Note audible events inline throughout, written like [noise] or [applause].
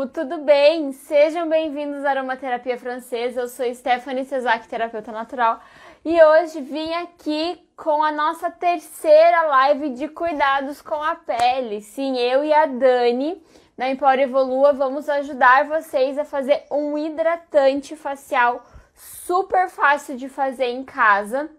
povo, tudo bem? Sejam bem-vindos à Aromaterapia Francesa. Eu sou Stephanie Cesac, terapeuta natural, e hoje vim aqui com a nossa terceira live de cuidados com a pele. Sim, eu e a Dani da Empório Evolua vamos ajudar vocês a fazer um hidratante facial super fácil de fazer em casa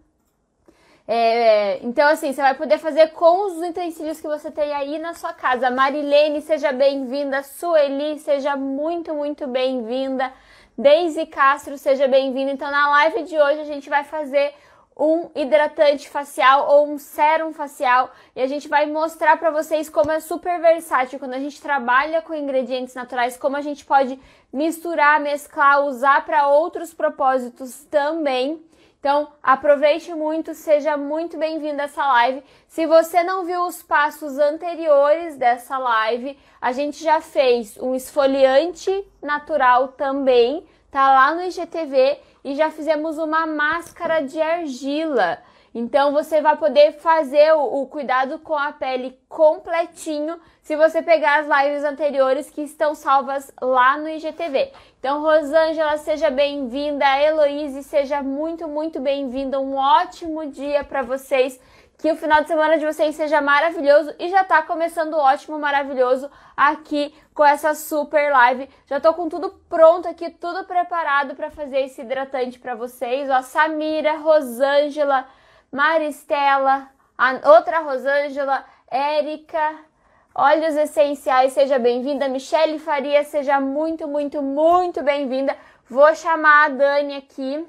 é, então, assim, você vai poder fazer com os utensílios que você tem aí na sua casa. Marilene, seja bem-vinda. Sueli, seja muito, muito bem-vinda. Deise Castro, seja bem-vinda. Então, na live de hoje, a gente vai fazer um hidratante facial ou um sérum facial e a gente vai mostrar para vocês como é super versátil quando a gente trabalha com ingredientes naturais, como a gente pode misturar, mesclar, usar para outros propósitos também. Então, aproveite muito, seja muito bem-vindo a essa live. Se você não viu os passos anteriores dessa live, a gente já fez um esfoliante natural também, tá lá no IGTV e já fizemos uma máscara de argila. Então você vai poder fazer o, o, cuidado com a pele completinho se você pegar as lives anteriores que estão salvas lá no IGTV. Então, Rosângela, seja bem-vinda. Heloíse, seja muito, muito bem-vinda. Um ótimo dia para vocês. Que o final de semana de vocês seja maravilhoso e já tá começando ótimo, maravilhoso aqui com essa super live. Já tô com tudo pronto aqui, tudo preparado para fazer esse hidratante para vocês. Ó, Samira, Rosângela, Maristela, a outra Rosângela, Érica, Óleos Essenciais, seja bem-vinda. Michele Faria, seja muito, muito, muito bem-vinda. Vou chamar a Dani aqui.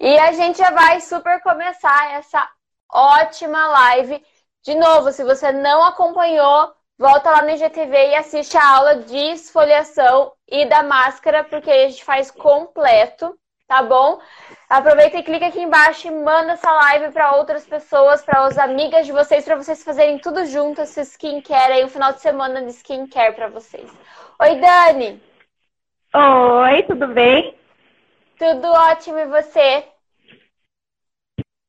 E a gente já vai super começar essa ótima live. De novo, se você não acompanhou, volta lá no IGTV e assiste a aula de esfoliação e da máscara, porque a gente faz completo tá bom? Aproveita e clica aqui embaixo e manda essa live para outras pessoas, para as amigas de vocês, para vocês fazerem tudo junto, esse skincare aí, um final de semana de skincare para vocês. Oi, Dani! Oi, tudo bem? Tudo ótimo, e você?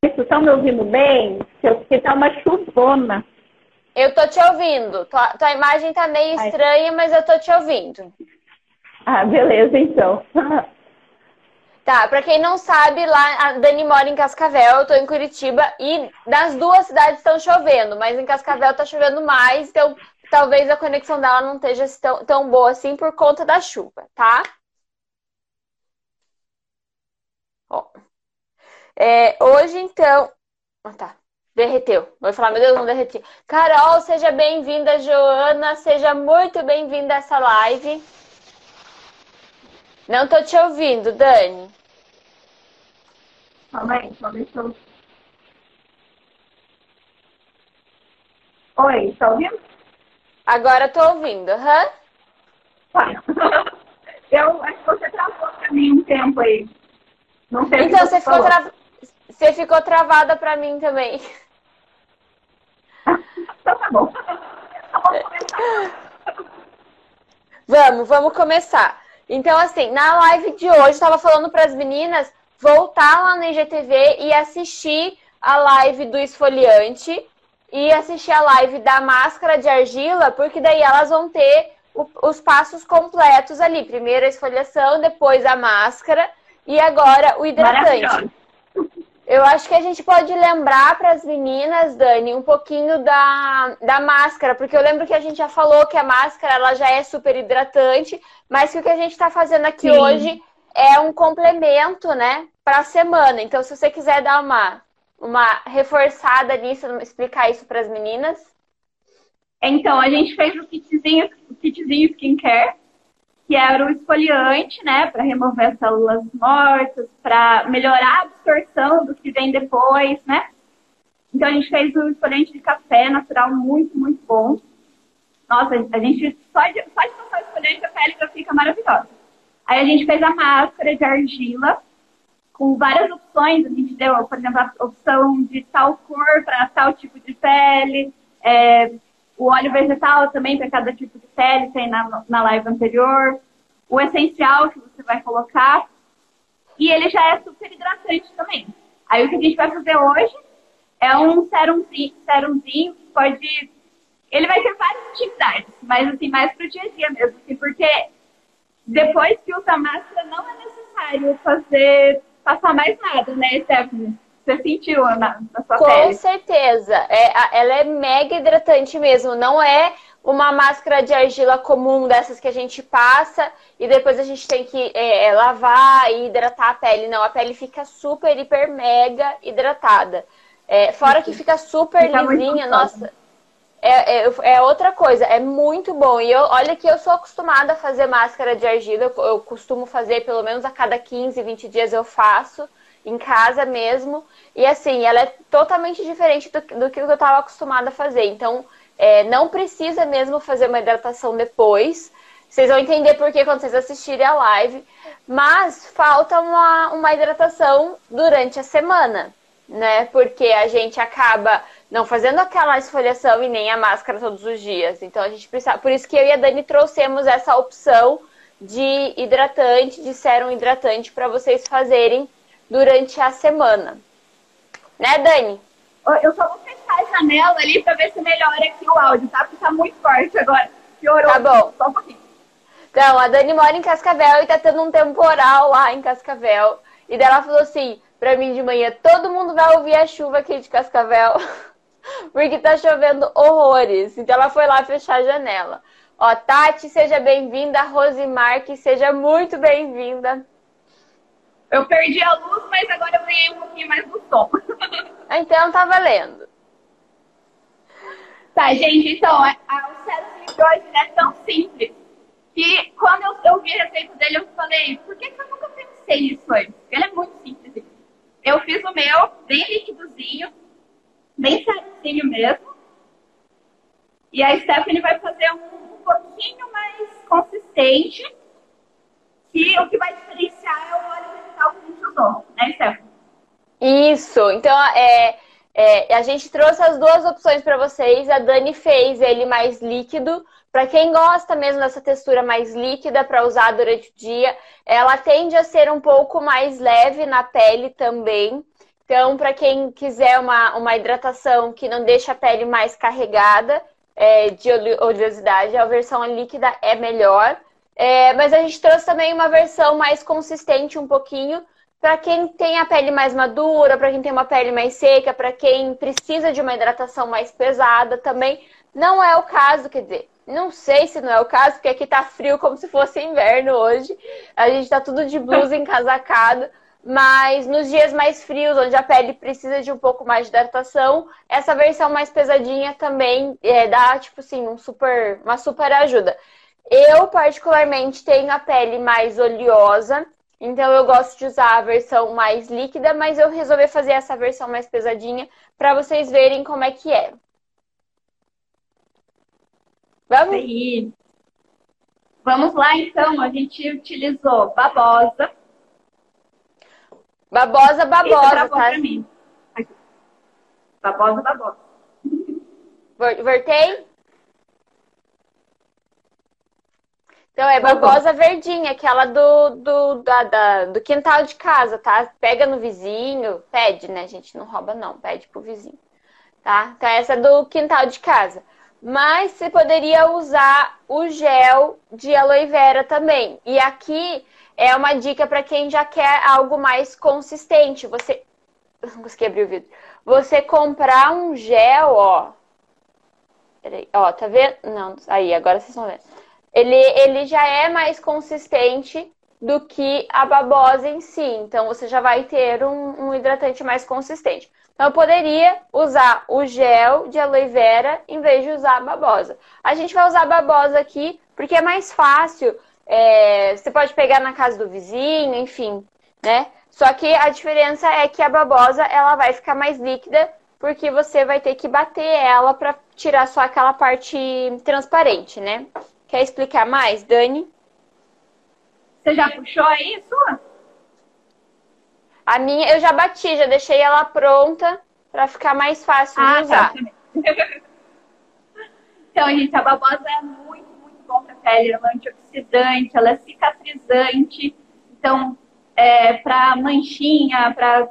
Vocês estão me ouvindo bem? Porque tá uma chuvona. Eu tô te ouvindo. Tua, tua imagem tá meio estranha, Ai. mas eu tô te ouvindo. Ah, beleza, então. [laughs] Tá, pra quem não sabe, lá a Dani mora em Cascavel, eu tô em Curitiba e nas duas cidades estão chovendo, mas em Cascavel tá chovendo mais, então talvez a conexão dela não esteja tão, tão boa assim por conta da chuva, tá? Ó. É, hoje, então. Ah, tá. Derreteu. Vou falar, meu Deus, não derreteu. Carol, seja bem-vinda, Joana. Seja muito bem-vinda a essa live. Não tô te ouvindo, Dani. Calma aí, só deixa eu. Oi, tá ouvindo? Agora tô ouvindo, aham. Uhum. Tá. [laughs] Eu acho que você travou pra mim um tempo aí. Não sei então, você, você ficou, tra... você ficou travada pra mim também. [laughs] então tá bom. [laughs] Vamos, vamos começar. Então, assim, na live de hoje, estava falando para as meninas voltar lá no IGTV e assistir a live do esfoliante e assistir a live da máscara de argila, porque daí elas vão ter o, os passos completos ali. Primeiro a esfoliação, depois a máscara e agora o hidratante. Eu acho que a gente pode lembrar para as meninas, Dani, um pouquinho da, da máscara, porque eu lembro que a gente já falou que a máscara ela já é super hidratante, mas que o que a gente está fazendo aqui Sim. hoje é um complemento, né, para a semana. Então, se você quiser dar uma, uma reforçada nisso, explicar isso para as meninas. Então, a gente fez o kitzinho, o kitzinho skincare, que era o esfoliante, né, para remover as células mortas, para melhorar a absorção do que vem depois, né? Então a gente fez um esfoliante de café natural muito, muito bom. Nossa, a gente só de, só de passar o esfoliante a pele já fica maravilhosa. Aí a gente fez a máscara de argila com várias opções. A gente deu, por exemplo, a opção de tal cor para tal tipo de pele. É, o óleo vegetal também para cada tipo de pele, tem na, na live anterior. O essencial que você vai colocar. E ele já é super hidratante também. Aí o que a gente vai fazer hoje é um serumzinho, serumzinho que pode ele vai ter várias utilidades, mas assim, mais pro dia a dia mesmo, assim, porque depois que usa máscara não é necessário fazer, passar mais nada, né, Stephanie? Você sentiu na, na sua Com pele? Com certeza. É, ela é mega hidratante mesmo. Não é uma máscara de argila comum dessas que a gente passa e depois a gente tem que é, é lavar e hidratar a pele. Não, a pele fica super, hiper, mega hidratada. É, fora que fica super fica lisinha, nossa. É, é, é, outra coisa, é muito bom. E eu, olha que eu sou acostumada a fazer máscara de argila, eu, eu costumo fazer pelo menos a cada 15, 20 dias eu faço em casa mesmo. E assim, ela é totalmente diferente do, do que eu estava acostumada a fazer. Então, é, não precisa mesmo fazer uma hidratação depois. Vocês vão entender por que quando vocês assistirem a live. Mas falta uma, uma hidratação durante a semana, né? Porque a gente acaba não fazendo aquela esfoliação e nem a máscara todos os dias. Então a gente precisa. Por isso que eu e a Dani trouxemos essa opção de hidratante, de sérum hidratante, para vocês fazerem durante a semana. Né, Dani? Eu só vou fechar a janela ali para ver se melhora aqui o áudio, tá? Porque tá muito forte agora. Piorou. Tá bom. Só um pouquinho. Então, a Dani mora em Cascavel e tá tendo um temporal lá em Cascavel. E daí ela falou assim pra mim de manhã, todo mundo vai ouvir a chuva aqui de Cascavel. [laughs] porque tá chovendo horrores. Então ela foi lá fechar a janela. Ó, Tati, seja bem-vinda. Rosimar, que seja muito bem-vinda. Eu perdi a luz, mas agora eu ganhei um pouquinho mais do som. Então tá valendo. Tá, gente, então, a, a, o cérebro de hoje é tão simples que quando eu, eu vi a receita dele, eu falei, por que, que eu nunca pensei nisso antes? Ele é muito simples. Eu fiz o meu, bem líquidozinho, bem certinho mesmo. E a Stephanie vai fazer um, um pouquinho mais consistente. E o que vai diferenciar é o óleo vegetal que a gente usou, né, Stephanie? Isso. Então, é, é, a gente trouxe as duas opções para vocês. A Dani fez ele mais líquido. Para quem gosta mesmo dessa textura mais líquida para usar durante o dia, ela tende a ser um pouco mais leve na pele também. Então, para quem quiser uma, uma hidratação que não deixa a pele mais carregada é, de oleosidade, a versão líquida é melhor. É, mas a gente trouxe também uma versão mais consistente um pouquinho, para quem tem a pele mais madura, para quem tem uma pele mais seca, para quem precisa de uma hidratação mais pesada também. Não é o caso, quer dizer, não sei se não é o caso, porque aqui tá frio como se fosse inverno hoje. A gente tá tudo de blusa [laughs] encasacado. Mas nos dias mais frios, onde a pele precisa de um pouco mais de hidratação, essa versão mais pesadinha também é, dá, tipo assim, um super, uma super ajuda. Eu, particularmente, tenho a pele mais oleosa, então eu gosto de usar a versão mais líquida, mas eu resolvi fazer essa versão mais pesadinha para vocês verem como é que é. Vamos? Sim. Vamos lá então, a gente utilizou babosa. Babosa, babosa, tá? Mim. Aqui. Babosa, babosa. Voltei? Então, é tá babosa verdinha, aquela do, do, da, da, do quintal de casa, tá? Pega no vizinho, pede, né? Gente não rouba, não, pede pro vizinho, tá? Então, essa é do quintal de casa. Mas você poderia usar o gel de aloe vera também. E aqui é uma dica para quem já quer algo mais consistente. Você. [laughs] Não consegui abrir o vídeo. Você comprar um gel, ó. Peraí, ó, tá vendo? Não, aí, agora vocês estão vendo ele, ele já é mais consistente do que a babosa em si. Então, você já vai ter um, um hidratante mais consistente. Então, eu poderia usar o gel de aloe vera em vez de usar a babosa. A gente vai usar a babosa aqui porque é mais fácil. É, você pode pegar na casa do vizinho, enfim, né? Só que a diferença é que a babosa ela vai ficar mais líquida porque você vai ter que bater ela para tirar só aquela parte transparente, né? Quer explicar mais, Dani? Você já puxou aí sua? A minha eu já bati, já deixei ela pronta para ficar mais fácil ah, de tá. usar. Tá. [laughs] então, gente, a babosa é muito, muito bom para pele. Ela é antioxidante, ela é cicatrizante. Então, é, para manchinha, para,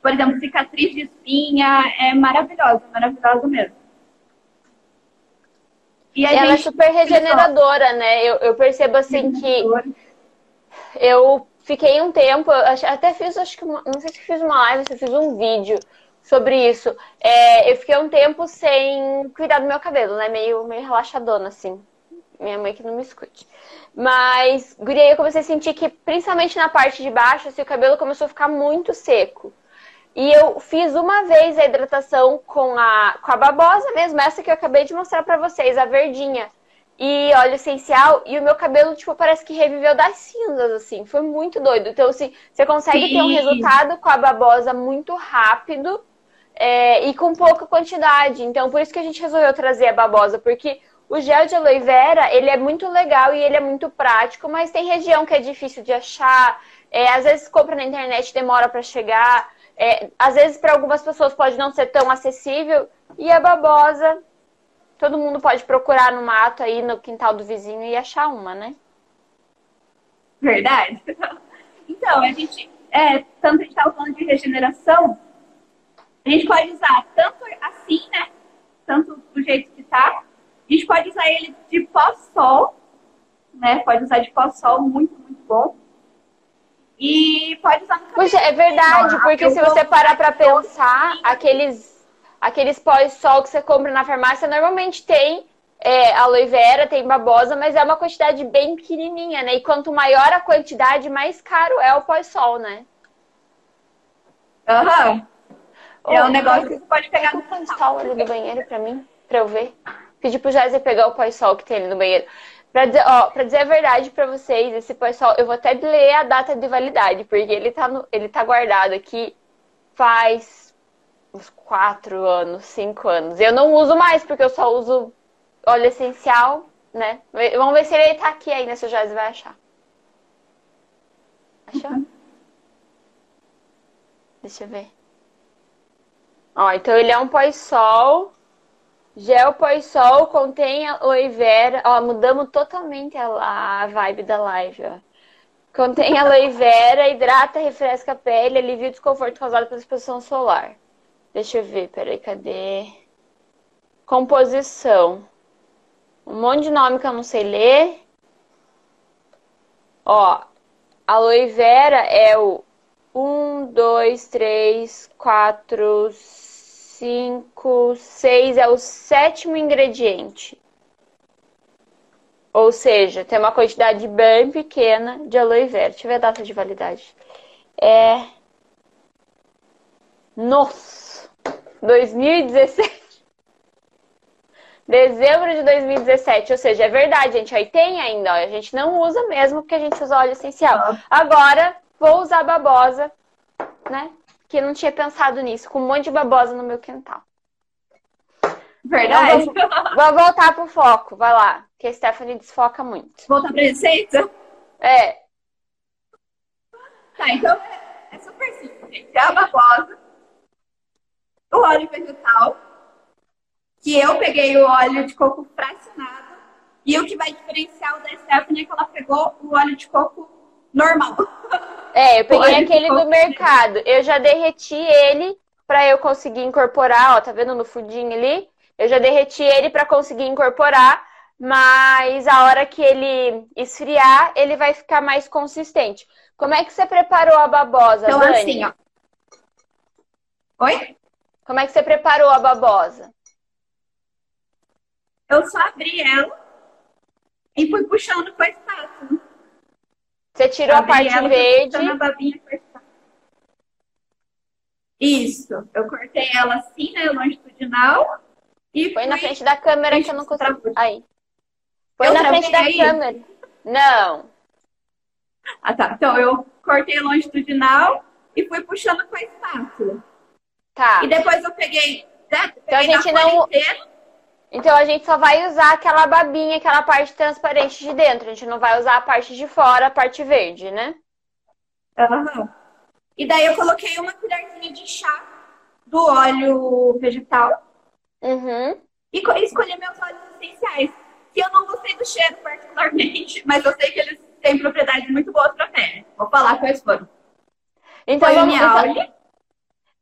por exemplo, cicatriz de espinha, é maravilhosa, maravilhosa mesmo. E, ela é super regeneradora, né? Eu, eu percebo assim que eu fiquei um tempo, até fiz, acho que, não sei se fiz uma live, se fiz um vídeo sobre isso. É, eu fiquei um tempo sem cuidar do meu cabelo, né? Meio, meio relaxadona, assim. Minha mãe que não me escute. Mas, guria, eu comecei a sentir que, principalmente na parte de baixo, assim, o cabelo começou a ficar muito seco. E eu fiz uma vez a hidratação com a, com a babosa mesmo, essa que eu acabei de mostrar pra vocês, a verdinha. E óleo essencial, e o meu cabelo, tipo, parece que reviveu das cinzas, assim. Foi muito doido. Então, assim, você consegue Sim. ter um resultado com a babosa muito rápido é, e com pouca quantidade. Então, por isso que a gente resolveu trazer a babosa, porque o gel de aloe vera, ele é muito legal e ele é muito prático, mas tem região que é difícil de achar. É, às vezes compra na internet, demora para chegar. É, às vezes para algumas pessoas pode não ser tão acessível. E a babosa, todo mundo pode procurar no mato aí, no quintal do vizinho e achar uma, né? Verdade. [laughs] Então, a gente, é, tanto a gente estava falando de regeneração, a gente pode usar tanto assim, né? Tanto do jeito que tá. A gente pode usar ele de pós-sol, né? Pode usar de pós-sol, muito, muito bom. E pode usar no cabelo. Puxa, é verdade, porque se você parar pra pensar, aqueles, aqueles pós-sol que você compra na farmácia normalmente tem é, aloe vera, tem babosa, mas é uma quantidade bem pequenininha, né? E quanto maior a quantidade, mais caro é o pós-sol, né? Aham. Uhum. É um negócio que você pode pegar no pós-sol ali do banheiro pra mim, pra eu ver. Pedir pro Jéssica pegar o pós-sol que tem ali no banheiro. Pra dizer, ó, pra dizer a verdade pra vocês, esse pós-sol, eu vou até ler a data de validade, porque ele tá, no, ele tá guardado aqui faz uns quatro anos, cinco anos. Eu não uso mais, porque eu só uso óleo essencial, né? Vamos ver se ele tá aqui ainda, se o Jéssica vai achar. Achou? Deixa eu ver. Ó, então ele é um pós-sol. Gel pós-sol contém aloe vera. Ó, mudamos totalmente a, a vibe da live, ó. Contém [laughs] aloe vera, hidrata, refresca a pele, alivia o desconforto causado pela exposição solar. Deixa eu ver, peraí, cadê? Composição. Um monte de nome que eu não sei ler. Ó, aloe vera é o 1, 2, 3, 4, cinco, seis é o sétimo ingrediente. Ou seja, tem uma quantidade bem pequena de aloe vera. Deixa eu ver a data de validade. É. Nossa! 2017. Dezembro de 2017. Ou seja, é verdade, gente. Aí tem ainda, ó. A gente não usa mesmo porque a gente usa óleo essencial. Agora, vou usar babosa, né? Que não tinha pensado nisso, com um monte de babosa no meu quintal. Verdade. Vou, vou, voltar pro foco, vai lá, que a Stephanie desfoca muito. Voltar pra receita? É. Tá, então é super simples, gente. É a babosa, o óleo vegetal, que eu peguei o óleo de coco fracionado, e o que vai diferenciar o da Stephanie é que ela pegou o óleo de coco normal. [laughs] É, eu peguei aquele do mercado. Eu já derreti ele para eu conseguir incorporar, ó, tá vendo no fundinho ali? Eu já derreti ele para conseguir incorporar, mas a hora que ele esfriar, ele vai ficar mais consistente. Como é que você preparou a babosa, então, Dani? assim, ó. Oi? Como é que você preparou a babosa? Eu só abri ela e fui puxando com a espátula. Você tirou a parte verde. Isso. Eu cortei ela assim, né? Longitudinal. E fui... na frente da câmera que eu não consigo. Aí. Põe eu na frente da aí. câmera. Não. Ah, tá. Então eu cortei longitudinal e fui puxando com a espátula. Tá. E depois eu peguei. Né? peguei então a gente não. Inteira, então a gente só vai usar aquela babinha, aquela parte transparente de dentro. A gente não vai usar a parte de fora, a parte verde, né? Uhum. E daí eu coloquei uma colherzinha de chá do óleo vegetal. Uhum. E escolhi meus óleos essenciais. Que eu não gostei do cheiro particularmente, [laughs] mas eu sei que eles têm propriedades muito boas para pele. Vou falar quais foram. Então Foi vamos, então,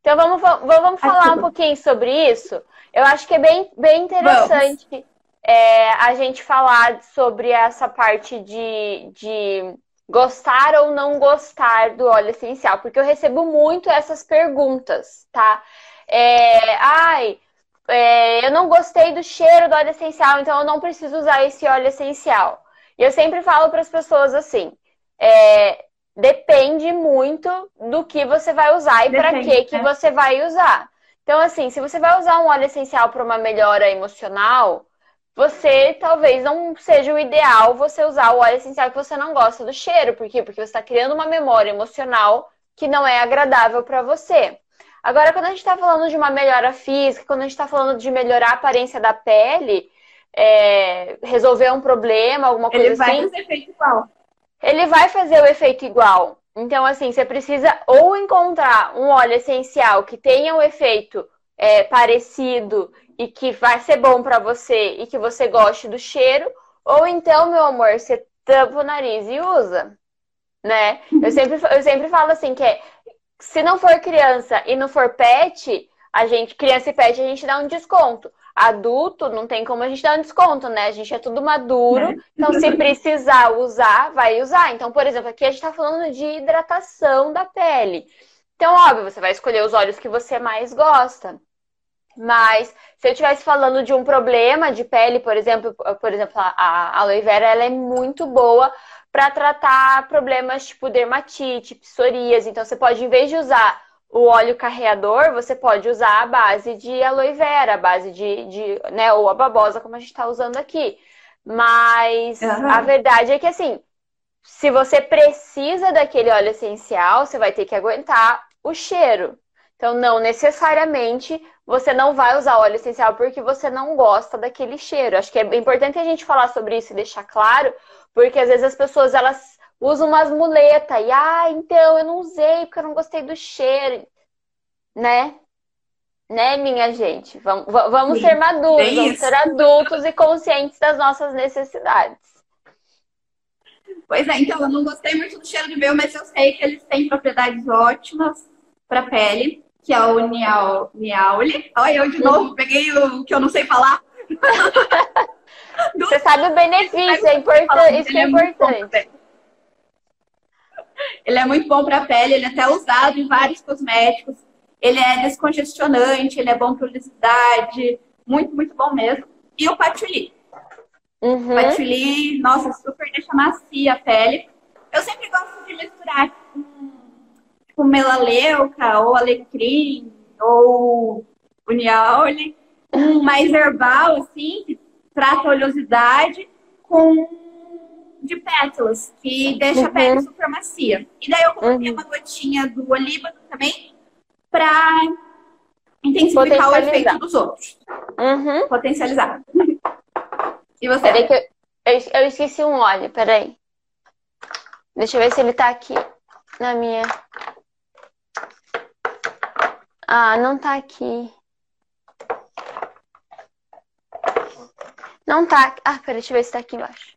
então vamos, vamos falar um pouquinho sobre isso. Eu acho que é bem, bem interessante. É, a gente falar sobre essa parte de, de gostar ou não gostar do óleo essencial, porque eu recebo muito essas perguntas, tá? É, ai, é, eu não gostei do cheiro do óleo essencial, então eu não preciso usar esse óleo essencial. E eu sempre falo para as pessoas assim: é, depende muito do que você vai usar e para que que né? você vai usar. Então, assim, se você vai usar um óleo essencial para uma melhora emocional, você talvez não seja o ideal você usar o óleo essencial que você não gosta do cheiro. Por quê? Porque você está criando uma memória emocional que não é agradável para você. Agora, quando a gente está falando de uma melhora física, quando a gente está falando de melhorar a aparência da pele, é, resolver um problema, alguma coisa assim. Ele vai fazer efeito igual. Ele vai fazer o efeito igual. Então, assim, você precisa ou encontrar um óleo essencial que tenha o um efeito é, parecido e que vai ser bom para você e que você goste do cheiro, ou então, meu amor, você tampa o nariz e usa, né? Eu sempre, eu sempre falo assim que é, se não for criança e não for pet, a gente, criança e pet, a gente dá um desconto. Adulto, não tem como a gente dar um desconto, né? A gente é tudo maduro, é. então se [laughs] precisar usar, vai usar. Então, por exemplo, aqui a gente tá falando de hidratação da pele. Então, óbvio, você vai escolher os óleos que você mais gosta. Mas se eu estivesse falando de um problema de pele, por exemplo, por exemplo, a aloe vera ela é muito boa para tratar problemas tipo dermatite, psoríase. Então você pode, em vez de usar o óleo carreador, você pode usar a base de aloe vera, a base de, de né, ou a babosa, como a gente está usando aqui. Mas uhum. a verdade é que assim, se você precisa daquele óleo essencial, você vai ter que aguentar o cheiro. Então, não necessariamente você não vai usar óleo essencial porque você não gosta daquele cheiro. Acho que é importante a gente falar sobre isso e deixar claro, porque às vezes as pessoas elas usam umas muletas e, ah, então eu não usei porque eu não gostei do cheiro, né? Né, minha gente? Vamos, vamos ser maduros, é vamos ser adultos e conscientes das nossas necessidades. Pois é, então eu não gostei muito do cheiro de meu, mas eu sei que eles têm propriedades ótimas para a pele, que é o Niaul, Niaule. Olha, eu de novo peguei o que eu não sei falar. [laughs] Você sabe o benefício, é importante, isso é, é importante. Ele é muito bom para a pele, ele é até usado em vários cosméticos. Ele é descongestionante, ele é bom para oleosidade, muito, muito bom mesmo. E o patchouli. Uhum. Patchouli, nossa, super deixa macia a pele. Eu sempre gosto de misturar com tipo melaleuca ou alecrim ou uniaule, [laughs] um mais herbal, assim, que trata a oleosidade, com de pétalas, que deixa uhum. a pele super macia. E daí eu coloquei uhum. uma gotinha do olíbano também, pra intensificar o efeito dos outros. Uhum. Potencializar. E você? Peraí que eu, eu, esqueci um óleo, peraí. Deixa eu ver se ele tá aqui na minha. Ah, não tá aqui. Não tá. Ah, peraí, deixa eu ver se tá aqui embaixo.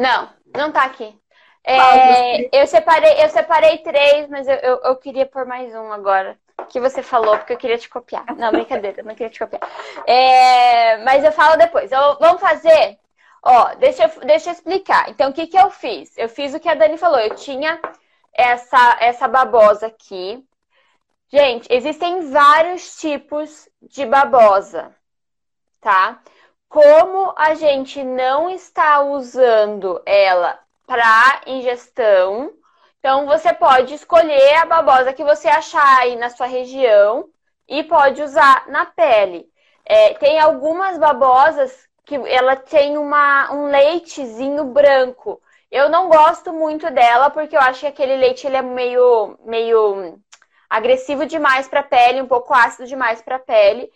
Não, não tá aqui. É, eu, separei, eu separei três, mas eu, eu, eu, queria pôr mais um agora. Que você falou, porque eu queria te copiar. Não, brincadeira, não queria te copiar. É, mas eu falo depois. Eu, vamos fazer? Ó, deixa eu, deixa eu explicar. Então, o que, que eu fiz? Eu fiz o que a Dani falou. Eu tinha essa, essa babosa aqui. Gente, existem vários tipos de babosa, tá? Como a gente não está usando ela para ingestão, então você pode escolher a babosa que você achar aí na sua região e pode usar na pele. É, tem algumas babosas que ela tem uma, um leitezinho branco. Eu não gosto muito dela porque eu acho que aquele leite ele é meio, meio agressivo demais para a pele, um pouco ácido demais para a pele.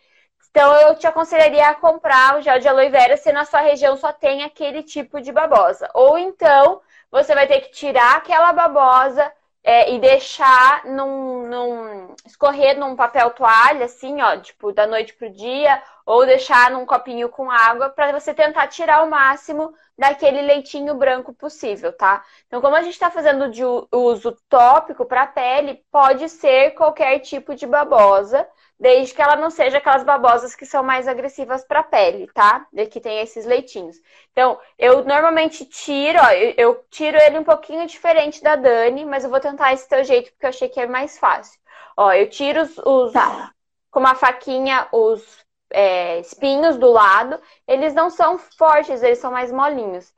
Então eu te aconselharia a comprar o gel de aloe vera se na sua região só tem aquele tipo de babosa. Ou então você vai ter que tirar aquela babosa é, e deixar num, num, escorrer num papel toalha, assim, ó, tipo, da noite pro dia, ou deixar num copinho com água para você tentar tirar o máximo daquele leitinho branco possível, tá? Então, como a gente está fazendo de uso tópico para pele, pode ser qualquer tipo de babosa, desde que ela não seja aquelas babosas que são mais agressivas para a pele, tá? Que tem esses leitinhos. Então, eu normalmente tiro, ó, eu, eu, tiro ele um pouquinho diferente da Dani, mas eu vou tentar esse teu jeito porque eu achei que é mais fácil. Ó, eu tiro os, os tá. com uma faquinha os é, espinhos do lado, eles não são fortes, eles são mais molinhos.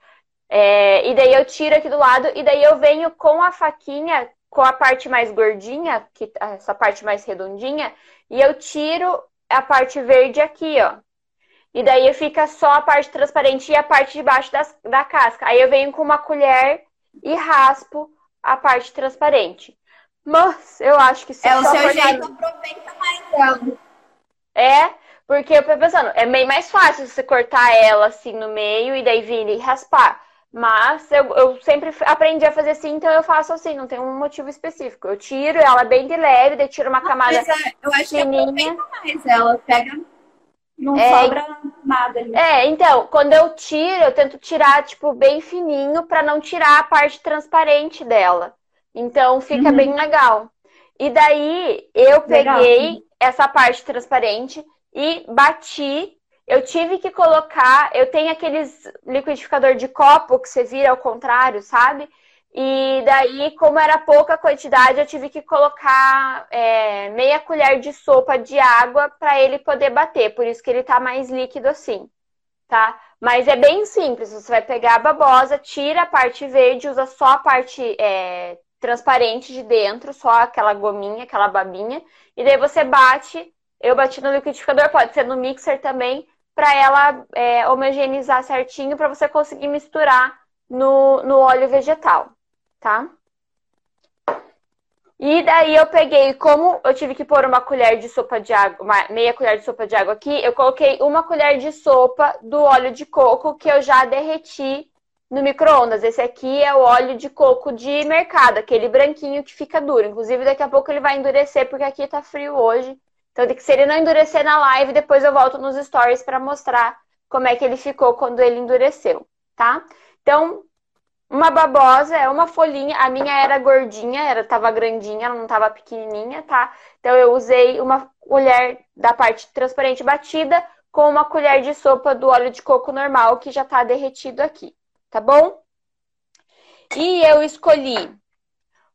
É, e daí eu tiro aqui do lado, e daí eu venho com a faquinha, com a parte mais gordinha, que, essa parte mais redondinha, e eu tiro a parte verde aqui, ó. E daí fica só a parte transparente e a parte de baixo das, da casca. Aí eu venho com uma colher e raspo a parte transparente. Mas eu acho que se É o seu jeito, aproveita mais ela. É, porque eu tô pensando, é meio mais fácil você cortar ela assim no meio e daí vir e raspar. Mas eu, eu sempre aprendi a fazer assim, então eu faço assim, não tem um motivo específico. Eu tiro ela bem de leve, daí tiro uma camada Mas, é, eu acho fininha. que mais ela, pega não é, sobra nada ali. É, então, quando eu tiro, eu tento tirar, tipo, bem fininho para não tirar a parte transparente dela. Então, fica uhum. bem legal. E daí, eu legal. peguei essa parte transparente e bati eu tive que colocar, eu tenho aqueles liquidificador de copo que você vira ao contrário, sabe? E daí, como era pouca quantidade, eu tive que colocar é, meia colher de sopa de água para ele poder bater. Por isso que ele tá mais líquido assim, tá? Mas é bem simples. Você vai pegar a babosa, tira a parte verde, usa só a parte é, transparente de dentro, só aquela gominha, aquela babinha. E daí você bate. Eu bati no liquidificador, pode ser no mixer também para ela é, homogeneizar certinho para você conseguir misturar no, no óleo vegetal, tá? E daí eu peguei, como eu tive que pôr uma colher de sopa de água, uma meia colher de sopa de água aqui, eu coloquei uma colher de sopa do óleo de coco que eu já derreti no micro-ondas. Esse aqui é o óleo de coco de mercado, aquele branquinho que fica duro. Inclusive, daqui a pouco ele vai endurecer, porque aqui tá frio hoje. Então, se ele não endurecer na live, depois eu volto nos stories para mostrar como é que ele ficou quando ele endureceu, tá? Então, uma babosa é uma folhinha. A minha era gordinha, era tava grandinha, ela não tava pequenininha, tá? Então, eu usei uma colher da parte transparente batida com uma colher de sopa do óleo de coco normal que já tá derretido aqui, tá bom? E eu escolhi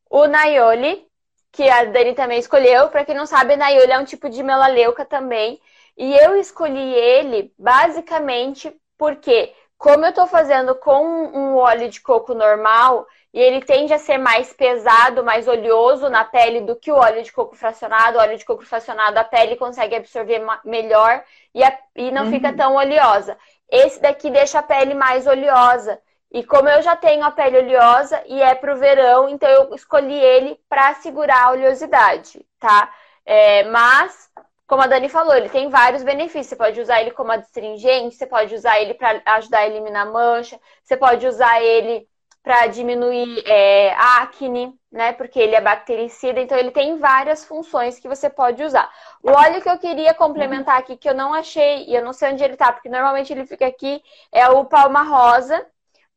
o Naioli, que a Dani também escolheu. Para quem não sabe, Naioli é um tipo de melaleuca também. E eu escolhi ele basicamente porque, como eu estou fazendo com um óleo de coco normal, e ele tende a ser mais pesado, mais oleoso na pele do que o óleo de coco fracionado. O óleo de coco fracionado, a pele consegue absorver melhor e, a, e não uhum. fica tão oleosa. Esse daqui deixa a pele mais oleosa. E como eu já tenho a pele oleosa e é pro verão, então eu escolhi ele para segurar a oleosidade, tá? É, mas, como a Dani falou, ele tem vários benefícios. Você pode usar ele como adstringente, você pode usar ele para ajudar a eliminar mancha, você pode usar ele para diminuir é, acne, né? Porque ele é bactericida, então ele tem várias funções que você pode usar. O óleo que eu queria complementar aqui, que eu não achei, e eu não sei onde ele tá, porque normalmente ele fica aqui, é o Palma Rosa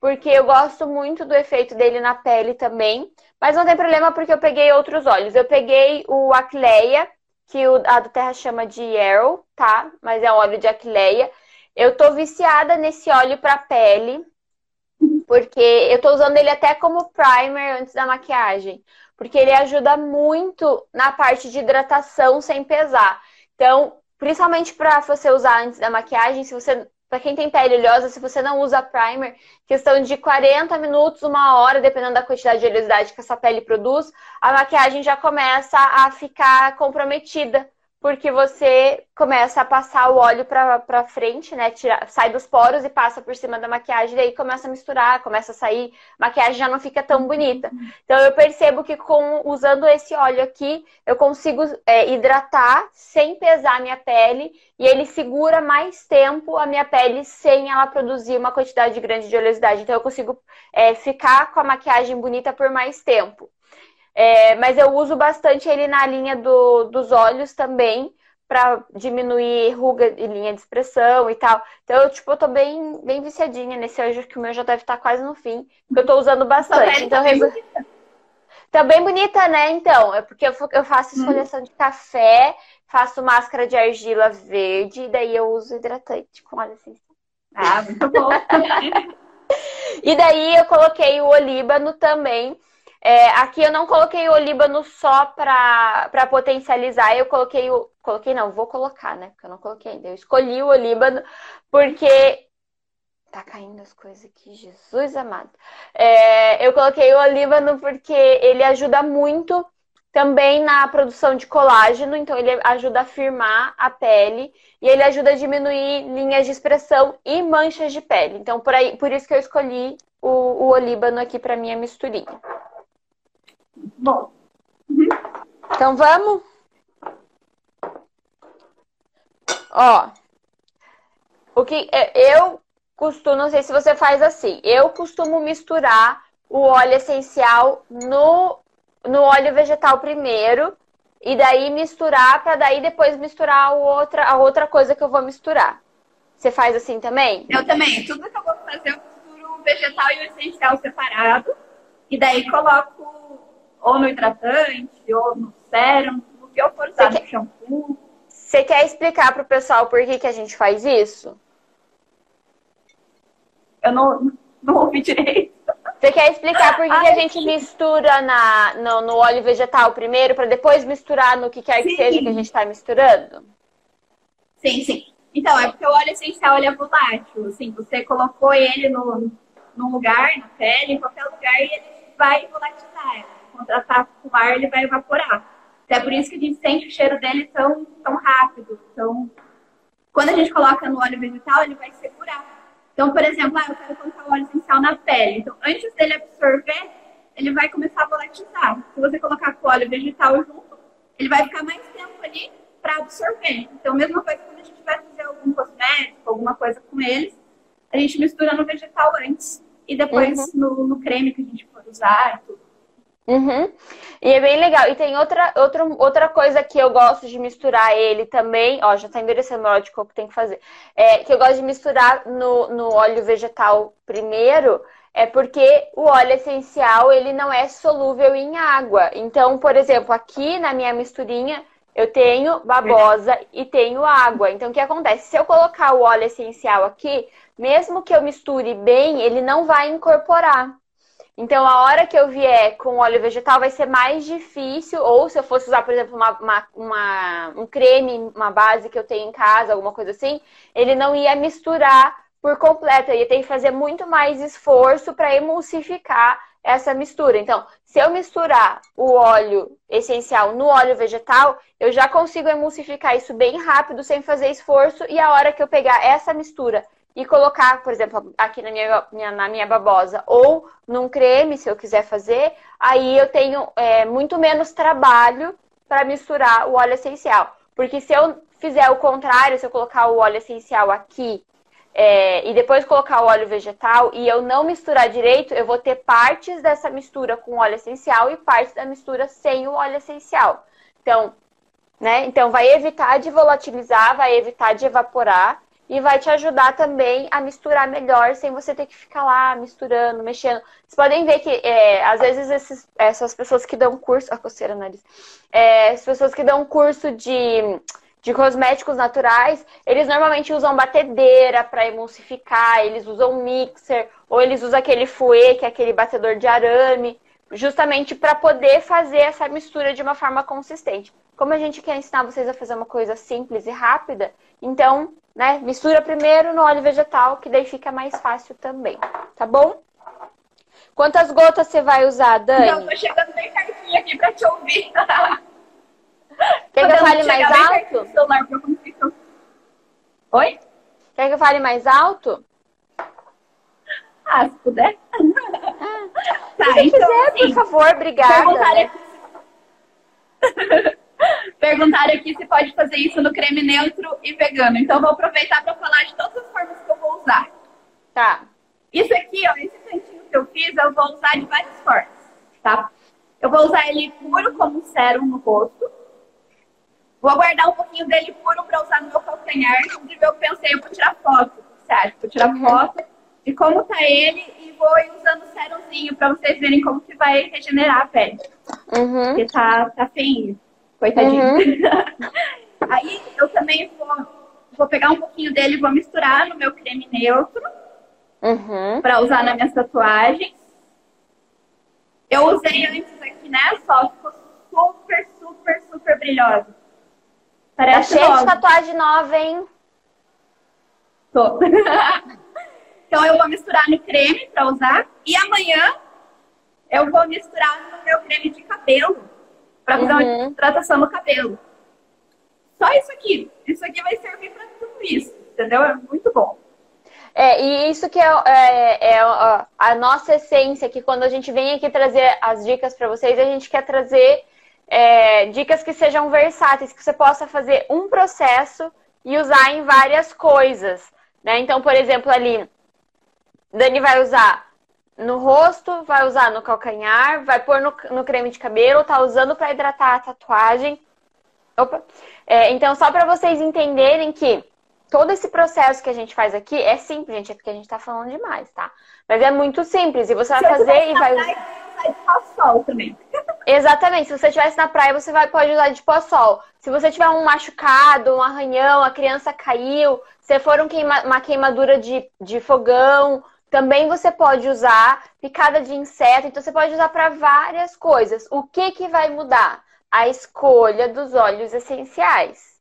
porque eu gosto muito do efeito dele na pele também. Mas não tem problema porque eu peguei outros óleos. Eu peguei o Acleia, que a do Terra chama de Arrow, tá? Mas é um óleo de Acleia. Eu tô viciada nesse óleo pra pele, porque eu tô usando ele até como primer antes da maquiagem. Porque ele ajuda muito na parte de hidratação sem pesar. Então, principalmente para você usar antes da maquiagem, se você para quem tem pele oleosa, se você não usa primer, questão de 40 minutos, uma hora, dependendo da quantidade de oleosidade que essa pele produz, a maquiagem já começa a ficar comprometida porque você começa a passar o óleo para frente, né? Tira, sai dos poros e passa por cima da maquiagem, daí começa a misturar, começa a sair, a maquiagem já não fica tão bonita. Então eu percebo que com usando esse óleo aqui, eu consigo é, hidratar sem pesar a minha pele e ele segura mais tempo a minha pele sem ela produzir uma quantidade grande de oleosidade. Então eu consigo é, ficar com a maquiagem bonita por mais tempo. É, mas eu uso bastante ele na linha do, dos olhos também, para diminuir ruga e linha de expressão e tal. Então, eu, tipo, eu tô bem, bem viciadinha nesse hoje, que o meu já deve estar tá quase no fim, porque eu tô usando bastante. Então, tá bem, bonita. Tá bem bonita, né? Então, é porque eu, eu faço esfoliação hum. de café, faço máscara de argila verde e daí eu uso hidratante com óleo essencial. Ah, muito bom. [laughs] e daí eu coloquei o olíbano também. É, aqui eu não coloquei o olíbano só para potencializar, eu coloquei o. Coloquei não, vou colocar, né? Porque eu não coloquei ainda. Eu escolhi o olíbano porque Tá caindo as coisas aqui, Jesus amado. É, eu coloquei o olíbano porque ele ajuda muito também na produção de colágeno, então ele ajuda a firmar a pele e ele ajuda a diminuir linhas de expressão e manchas de pele. Então, por, aí, por isso que eu escolhi o, o olíbano aqui para minha misturinha. Bom. Uhum. Então, vamos? Ó, o que é, eu costumo, não sei se você faz assim, eu costumo misturar o óleo essencial no, no óleo vegetal primeiro e daí misturar para daí depois misturar a outra, a outra coisa que eu vou misturar. Você faz assim também? Eu também. Tudo que eu vou fazer, eu misturo o vegetal e o essencial separado. E daí coloco ou no hidratante, ou no sérum, no que eu for usar, no shampoo. Você quer explicar para o pessoal por que, que a gente faz isso? Eu não, [laughs] não ouvi direito. Você quer explicar por que, Ai, que a gente que... mistura na, no, no, óleo vegetal primeiro, para depois misturar no que quer sim. que seja que a gente está misturando? Sim, sim. Então, é porque o óleo essencial ele é volátil. Assim, você colocou ele no, no lugar, na pele, em qualquer lugar, e ele vai volatilizar. Contratar com o ar, ele vai evaporar. É por isso que a gente sente o cheiro dele tão, tão rápido. Então, quando a gente coloca no óleo vegetal, ele vai segurar então, por exemplo, ah, eu quero colocar o óleo essencial na pele. Então, antes dele absorver, ele vai começar a volatilizar. Se você colocar com óleo vegetal junto, ele vai ficar mais tempo ali para absorver. Então, mesma coisa quando a gente vai fazer algum cosmético, alguma coisa com eles, a gente mistura no vegetal antes e depois uhum. no, no creme que a gente for usar e tudo. Uhum. E é bem legal. E tem outra, outra, outra coisa que eu gosto de misturar ele também. Ó, já tá endurecendo o óleo de coco, tem que fazer. É, que eu gosto de misturar no, no óleo vegetal primeiro. É porque o óleo essencial, ele não é solúvel em água. Então, por exemplo, aqui na minha misturinha, eu tenho babosa e tenho água. Então, o que acontece? Se eu colocar o óleo essencial aqui, mesmo que eu misture bem, ele não vai incorporar. Então, a hora que eu vier com óleo vegetal vai ser mais difícil, ou se eu fosse usar, por exemplo, uma, uma, uma, um creme, uma base que eu tenho em casa, alguma coisa assim, ele não ia misturar por completo, eu ia ter que fazer muito mais esforço para emulsificar essa mistura. Então, se eu misturar o óleo essencial no óleo vegetal, eu já consigo emulsificar isso bem rápido, sem fazer esforço, e a hora que eu pegar essa mistura e colocar, por exemplo, aqui na minha, minha, na minha babosa ou num creme, se eu quiser fazer, aí eu tenho é, muito menos trabalho para misturar o óleo essencial. Porque se eu fizer o contrário, se eu colocar o óleo essencial aqui é, e depois colocar o óleo vegetal e eu não misturar direito, eu vou ter partes dessa mistura com óleo essencial e partes da mistura sem o óleo essencial. Então, né? Então vai evitar de volatilizar, vai evitar de evaporar e vai te ajudar também a misturar melhor sem você ter que ficar lá misturando, mexendo. Vocês podem ver que é, às vezes esses, essas pessoas que dão curso. A coceira nariz. É, as pessoas que dão curso de, de cosméticos naturais, eles normalmente usam batedeira para emulsificar, eles usam mixer, ou eles usam aquele fouet, que é aquele batedor de arame, justamente para poder fazer essa mistura de uma forma consistente. Como a gente quer ensinar vocês a fazer uma coisa simples e rápida, então né? Mistura primeiro no óleo vegetal, que daí fica mais fácil também, tá bom? Quantas gotas você vai usar, Dani? Não, tô chegando bem pertinho aqui pra te ouvir. Quer que eu fale mais alto? Celular pra Oi? Quer que eu fale mais alto? Ah, se puder. Ah, tá, se então, quiser, por assim, favor, obrigada. Né? Perguntaram aqui se pode fazer isso no creme neutro e vegano. Então, vou aproveitar para falar de todas as formas que eu vou usar. Tá. Isso aqui, ó, esse cantinho que eu fiz, eu vou usar de várias formas, tá? Eu vou usar ele puro como sérum no rosto. Vou guardar um pouquinho dele puro para usar no meu calcanhar. Inclusive, eu pensei, eu vou tirar foto, certo? Vou tirar uhum. foto de como tá ele e vou ir usando o sérumzinho para vocês verem como que vai regenerar a pele. Uhum. Porque tá, tá feinho. Coitadinho. Uhum. [laughs] Aí eu também vou, vou pegar um pouquinho dele e vou misturar no meu creme neutro. Uhum. Pra usar nas minhas tatuagens. Eu usei antes aqui, né? Só ficou super, super, super brilhosa. Tá Parece cheio de tatuagem nova, hein? Tô. [laughs] então eu vou misturar no creme pra usar. E amanhã eu vou misturar no meu creme de cabelo. Pra fazer Uhum. uma hidratação no cabelo. Só isso aqui. Isso aqui vai servir pra tudo isso. Entendeu? É muito bom. É, e isso que é, é- é a, a nossa essência, que quando a gente vem aqui trazer as dicas para vocês, a gente quer trazer é, dicas que sejam versáteis, que você possa fazer um processo e usar em várias coisas. Né? Então, por exemplo, ali, Dani vai usar no rosto, vai usar no calcanhar, vai pôr no, no creme de cabelo, tá usando para hidratar a tatuagem. Opa. É, então, só para vocês entenderem que todo esse processo que a gente faz aqui é simples, gente, é porque a gente tá falando demais, tá? Mas é muito simples e você vai fazer e vai. usar de sol também. [laughs] Exatamente, se você estivesse na praia, você vai, pode usar de pó-sol. Se você tiver um machucado, um arranhão, a criança caiu, se for um queima- uma queimadura de, de fogão, também você pode usar picada de inseto, então você pode usar para várias coisas. O que que vai mudar? A escolha dos óleos essenciais,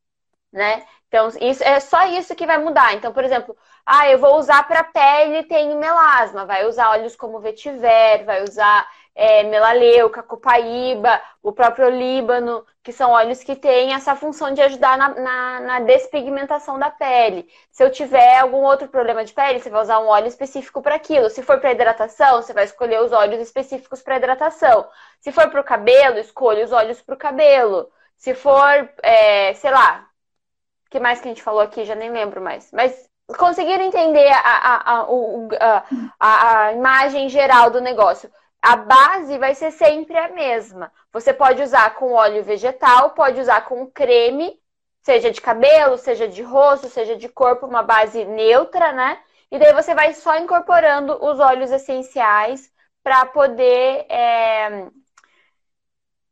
né? Então, isso é só isso que vai mudar. Então, por exemplo, ah, eu vou usar para pele, tem melasma, vai usar óleos como vetiver, vai usar é, melaleuca, copaíba, o próprio líbano, que são óleos que têm essa função de ajudar na, na, na despigmentação da pele. Se eu tiver algum outro problema de pele, você vai usar um óleo específico para aquilo. Se for para hidratação, você vai escolher os óleos específicos para hidratação. Se for para o cabelo, escolha os óleos para o cabelo. Se for, é, sei lá, o que mais que a gente falou aqui? Já nem lembro mais. Mas conseguiram entender a, a, a, a, a imagem geral do negócio. A base vai ser sempre a mesma. Você pode usar com óleo vegetal, pode usar com creme, seja de cabelo, seja de rosto, seja de corpo, uma base neutra, né? E daí você vai só incorporando os óleos essenciais para poder é,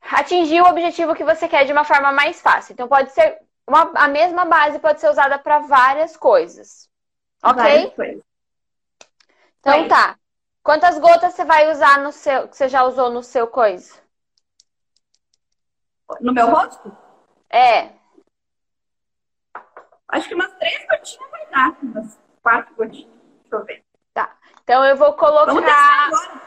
atingir o objetivo que você quer de uma forma mais fácil. Então pode ser uma- a mesma base pode ser usada para várias coisas. Ok? Várias coisas. Então Oi. tá. Quantas gotas você vai usar no seu, que você já usou no seu coisa? No meu rosto? É. Acho que umas três gotinhas vai dar. Umas quatro gotinhas. Deixa eu ver. Então eu vou colocar. agora.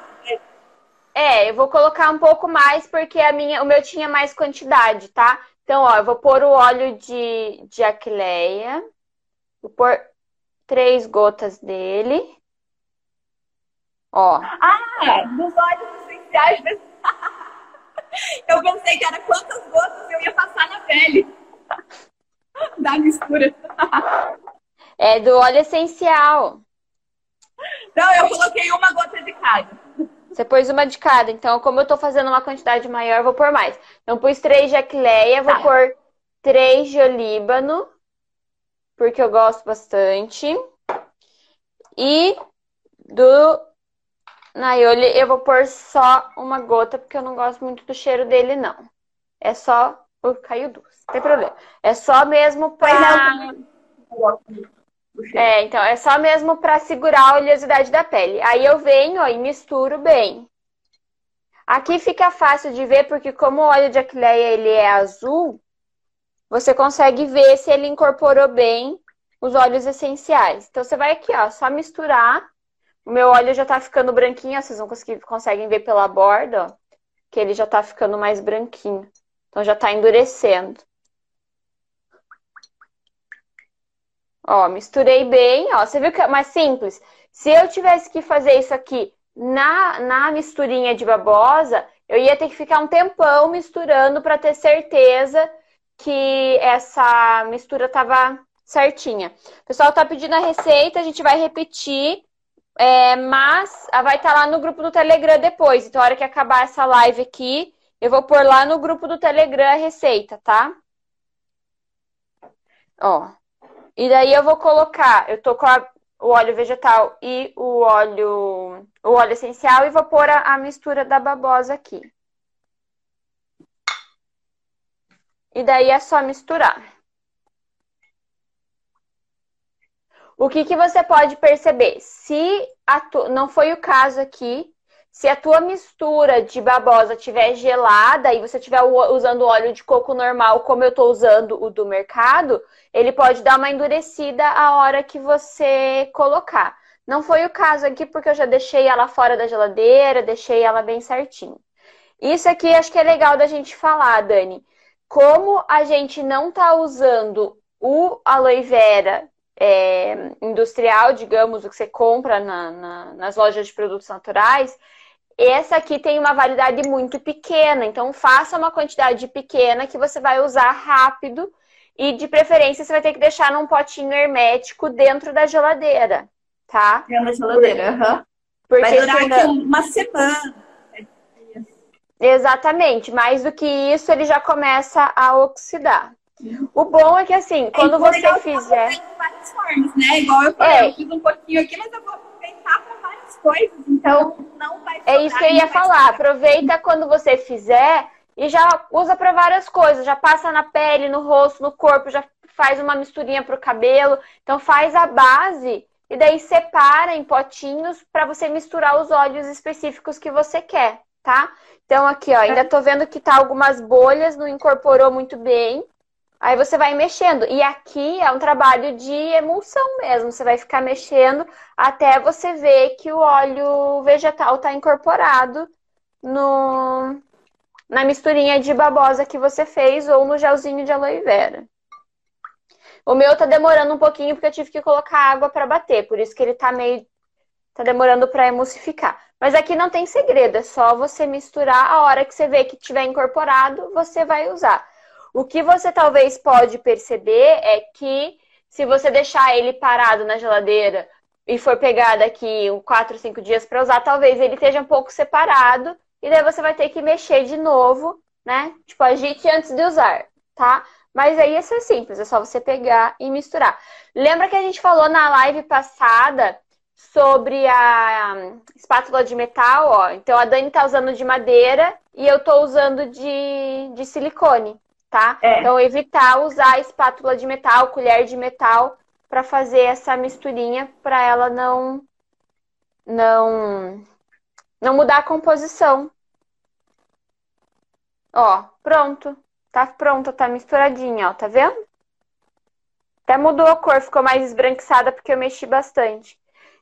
É, eu vou colocar um pouco mais porque a minha, o meu tinha mais quantidade, tá? Então, ó, eu vou pôr o óleo de, de aquileia. Vou pôr três gotas dele. Ó. Ah, dos óleos essenciais. mas- [laughs] Eu pensei que era quantas gotas eu ia passar na pele. [laughs] Da mistura. É do óleo essencial. Não, eu coloquei uma gota de cada. Você pôs uma de cada. Então, como eu tô fazendo uma quantidade maior, eu vou pôr mais. Então, pus três de aquileia, vou Tá. pôr três de olíbano, porque eu gosto bastante. E do Naioli, eu vou pôr só uma gota, porque eu não gosto muito do cheiro dele, não. É só. Uh, caiu duas. Não tem problema. É só mesmo Pois pra. é, então, é só mesmo para segurar a oleosidade da pele. Aí eu venho ó, e misturo bem. Aqui fica fácil de ver, porque como o óleo de aquileia ele é azul, você consegue ver se ele incorporou bem os óleos essenciais. Então você vai aqui, ó, só misturar. O meu óleo já tá ficando branquinho, vocês vão conseguir, conseguem ver pela borda, ó, que ele já tá ficando mais branquinho. Então já tá endurecendo. Ó, misturei bem, ó. Você viu que é mais simples? Se eu tivesse que fazer isso aqui na, na misturinha de babosa, eu ia ter que ficar um tempão misturando para ter certeza que essa mistura tava certinha. O pessoal tá pedindo a receita, a gente vai repetir, é, mas ah, vai estar lá no grupo do Telegram depois. Então, a hora que acabar essa live aqui, eu vou pôr lá no grupo do Telegram a receita, tá? Ó. E daí eu vou colocar, eu tô com a- o óleo vegetal e o óleo, o óleo essencial e vou pôr a, a mistura da babosa aqui. E daí é só misturar. O que, que você pode perceber? Se tu... não foi o caso aqui, se a tua mistura de babosa tiver gelada e você estiver usando óleo de coco normal, como eu estou usando o do mercado, ele pode dar uma endurecida a hora que você colocar. Não foi o caso aqui porque eu já deixei ela fora da geladeira, deixei ela bem certinho. Isso aqui acho que é legal da gente falar, Dani. Como a gente não está usando o aloe vera é, industrial, digamos, o que você compra na, na, nas lojas de produtos naturais, essa aqui tem uma validade muito pequena, então faça uma quantidade pequena que você vai usar rápido e de preferência você vai ter que deixar num potinho hermético dentro da geladeira, tá? Dentro da geladeira, aham. Uhum. Porque vai durar senão... aqui uma semana. Exatamente, mais do que isso ele já começa a oxidar. O bom é que assim, quando é, você fizer. várias formas, né? Igual eu falei, é. eu fiz um pouquinho aqui, mas eu vou aproveitar para várias coisas. Então, não vai É isso que eu ia falar. Aproveita quando você fizer e já usa para várias coisas. Já passa na pele, no rosto, no corpo, já faz uma misturinha pro cabelo. Então faz a base e daí separa em potinhos para você misturar os óleos específicos que você quer, tá? Então aqui, ó, ainda tô vendo que tá algumas bolhas, não incorporou muito bem. Aí você vai mexendo. E aqui é um trabalho de emulsão mesmo. Você vai ficar mexendo até você ver que o óleo vegetal está incorporado no, na misturinha de babosa que você fez ou no gelzinho de aloe vera. O meu tá demorando um pouquinho porque eu tive que colocar água para bater, por isso que ele tá meio tá demorando para emulsificar. Mas aqui não tem segredo, é só você misturar a hora que você vê que tiver incorporado, você vai usar. O que você talvez pode perceber é que se você deixar ele parado na geladeira e for pegar daqui 4, 5 dias para usar, talvez ele esteja um pouco separado e daí você vai ter que mexer de novo, né? Tipo, agite antes de usar, tá? Mas aí isso é simples, é só você pegar e misturar. Lembra que a gente falou na live passada sobre a espátula de metal, ó. Então a Dani tá usando de madeira e eu tô usando de, de silicone tá? É. Então, evitar usar espátula de metal, colher de metal, para fazer essa misturinha, para ela não, não, não mudar a composição. Ó, pronto. Tá pronta, tá misturadinha, ó, tá vendo? Até mudou a cor, ficou mais esbranquiçada porque eu mexi bastante.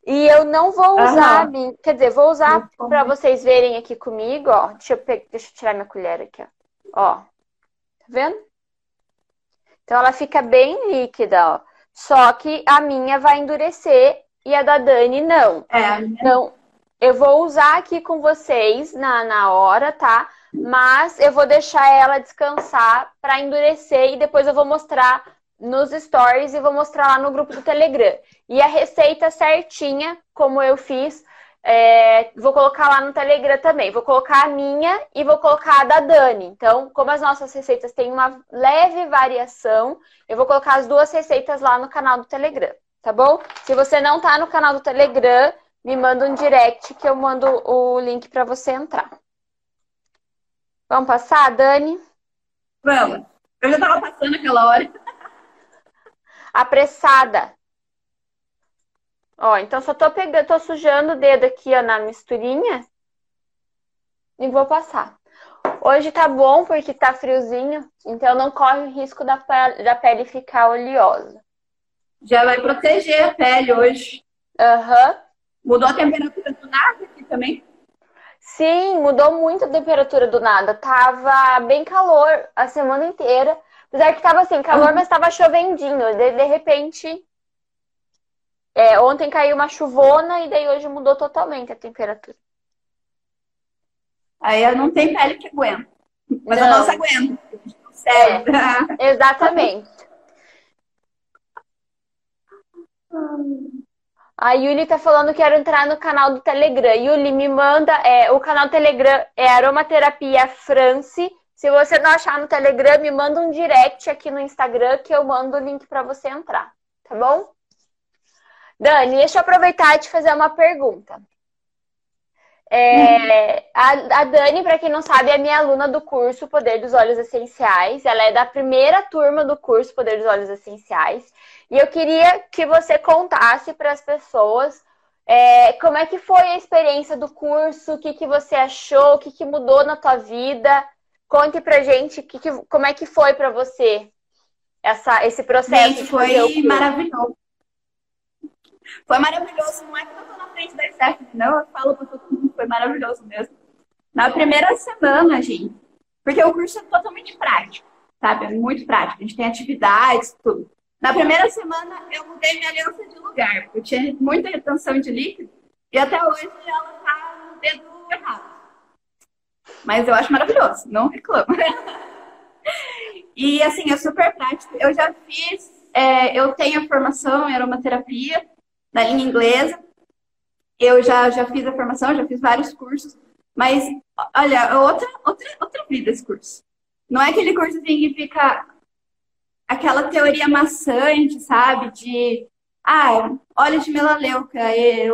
E eu não vou usar, uhum. quer dizer, vou usar para vocês verem aqui comigo, ó. Deixa eu, pegar, deixa eu tirar minha colher aqui, ó. Ó, Tá vendo? Então ela fica bem líquida, ó. Só que a minha vai endurecer e a da Dani não. É. Então, eu vou usar aqui com vocês na, na hora, tá? Mas eu vou deixar ela descansar para endurecer e depois eu vou mostrar nos stories e vou mostrar lá no grupo do Telegram. E a receita certinha, como eu fiz, é, vou colocar lá no Telegram também. Vou colocar a minha e vou colocar a da Dani. Então, como as nossas receitas têm uma leve variação, eu vou colocar as duas receitas lá no canal do Telegram, tá bom? Se você não tá no canal do Telegram, me manda um direct que eu mando o link para você entrar. Vamos passar, Dani? Vamos. Eu já tava passando aquela hora. Apressada. Ó, então só tô pegando, tô sujando o dedo aqui, ó, na misturinha e vou passar. Hoje tá bom porque tá friozinho, então não corre o risco da pele, da pele ficar oleosa. Já vai proteger a pele hoje. Aham. Uhum. Mudou a temperatura do nada aqui também? Sim, mudou muito a temperatura do nada. Tava bem calor a semana inteira. Apesar que tava assim, calor, uhum. mas tava chovendinho. De, de repente, é, ontem caiu uma chuvona e daí hoje mudou totalmente a temperatura. Aí não tem pele que aguenta. Mas não. a nossa aguenta. É, exatamente. A Yuli tá falando que quero entrar no canal do Telegram. Yuli, me manda. É, o canal do Telegram é Aromaterapia France. Se você não achar no Telegram, me manda um direct aqui no Instagram que eu mando o link para você entrar. Tá bom? Dani, deixa eu aproveitar e te fazer uma pergunta. É, a, a Dani, para quem não sabe, é minha aluna do curso Poder dos Olhos Essenciais. Ela é da primeira turma do curso Poder dos Olhos Essenciais. E eu queria que você contasse para as pessoas é, como é que foi a experiência do curso, o que, que você achou, o que, que mudou na tua vida. Conte pra gente que que, como é que foi para você essa, esse processo. Gente, foi maravilhoso. Foi maravilhoso. Não é que eu tô na frente da Stephanie, não. Eu falo pra todo mundo, foi maravilhoso mesmo. Na primeira semana, gente, porque o curso é totalmente prático, sabe? É muito prático. A gente tem atividades, tudo. Na primeira semana, eu mudei minha aliança de lugar, porque eu tinha muita retenção de líquido e até hoje ela tá no dedo errado. Mas eu acho maravilhoso, não reclamo. [laughs] e assim, é super prático. Eu já fiz, é, eu tenho a formação em aromaterapia na língua inglesa. Eu já, já fiz a formação, já fiz vários cursos. Mas, olha, outra, outra, outra vida esse curso. Não é aquele curso assim que fica aquela teoria maçante, sabe? De, ah, óleo de melaleuca,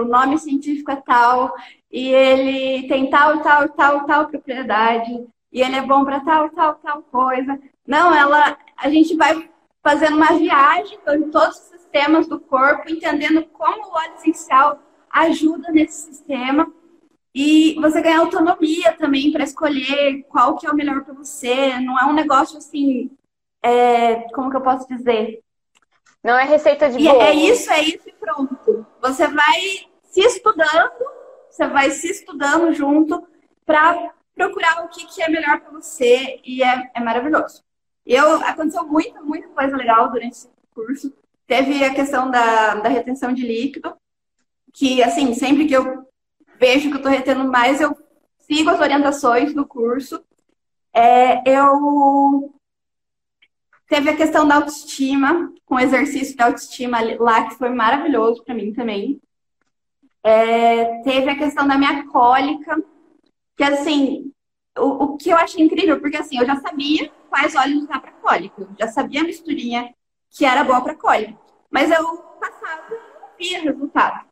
o nome científico é tal, e ele tem tal, tal, tal, tal propriedade, e ele é bom para tal, tal, tal coisa. Não, ela, a gente vai fazendo uma viagem em todos os sistemas do corpo, entendendo como o óleo essencial ajuda nesse sistema. E você ganha autonomia também para escolher qual que é o melhor para você. Não é um negócio assim, é, como que eu posso dizer? Não é receita de e bolo. É isso, é isso e pronto. Você vai se estudando, você vai se estudando junto para procurar o que, que é melhor para você e é, é maravilhoso. Eu, aconteceu muita, muita coisa legal durante esse curso. Teve a questão da, da retenção de líquido, que, assim, sempre que eu vejo que eu estou retendo mais, eu sigo as orientações do curso. É, eu teve a questão da autoestima, com o exercício de autoestima lá, que foi maravilhoso para mim também. É, teve a questão da minha cólica, que assim, o, o, que eu achei incrível, porque assim, eu já sabia quais óleos usar para cólica, eu já sabia a misturinha que era boa para cólica, mas eu passava e não resultado.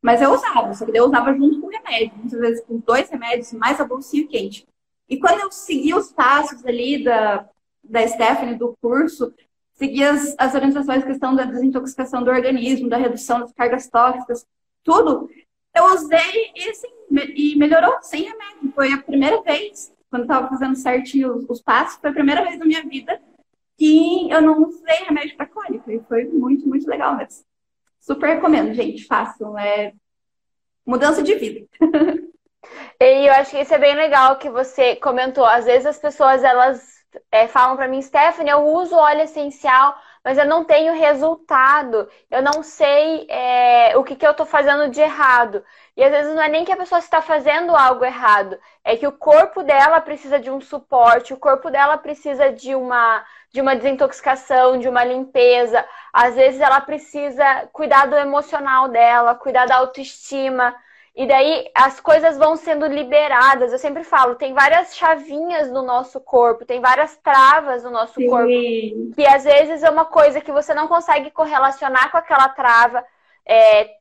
Mas eu usava, só que eu usava junto com o remédio, muitas vezes com dois remédios, mais a bolsinha quente. E quando eu segui os passos ali da, da Stephanie, do curso, segui as, as orientações questão da desintoxicação do organismo, da redução das cargas tóxicas, tudo, eu usei e, assim, e melhorou sem remédio. Foi a primeira vez, quando estava fazendo certinho os, os, passos, foi a primeira vez na minha vida que eu não usei remédio para cólica. E foi muito, muito legal mesmo. Super recomendo, gente, façam. É mudança de vida. [laughs] E eu acho que isso é bem legal que você comentou. Às vezes as pessoas elas é, falam para mim, Stephanie, eu uso óleo essencial, mas eu não tenho resultado, eu não sei é, o que, que eu estou fazendo de errado. E às vezes não é nem que a pessoa está fazendo algo errado, é que o corpo dela precisa de um suporte, o corpo dela precisa de uma, de uma desintoxicação, de uma limpeza. Às vezes ela precisa cuidar do emocional dela, cuidar da autoestima. E daí as coisas vão sendo liberadas. Eu sempre falo, tem várias chavinhas no nosso corpo, tem várias travas no nosso Sim. corpo. Que às vezes é uma coisa que você não consegue correlacionar com aquela trava. É,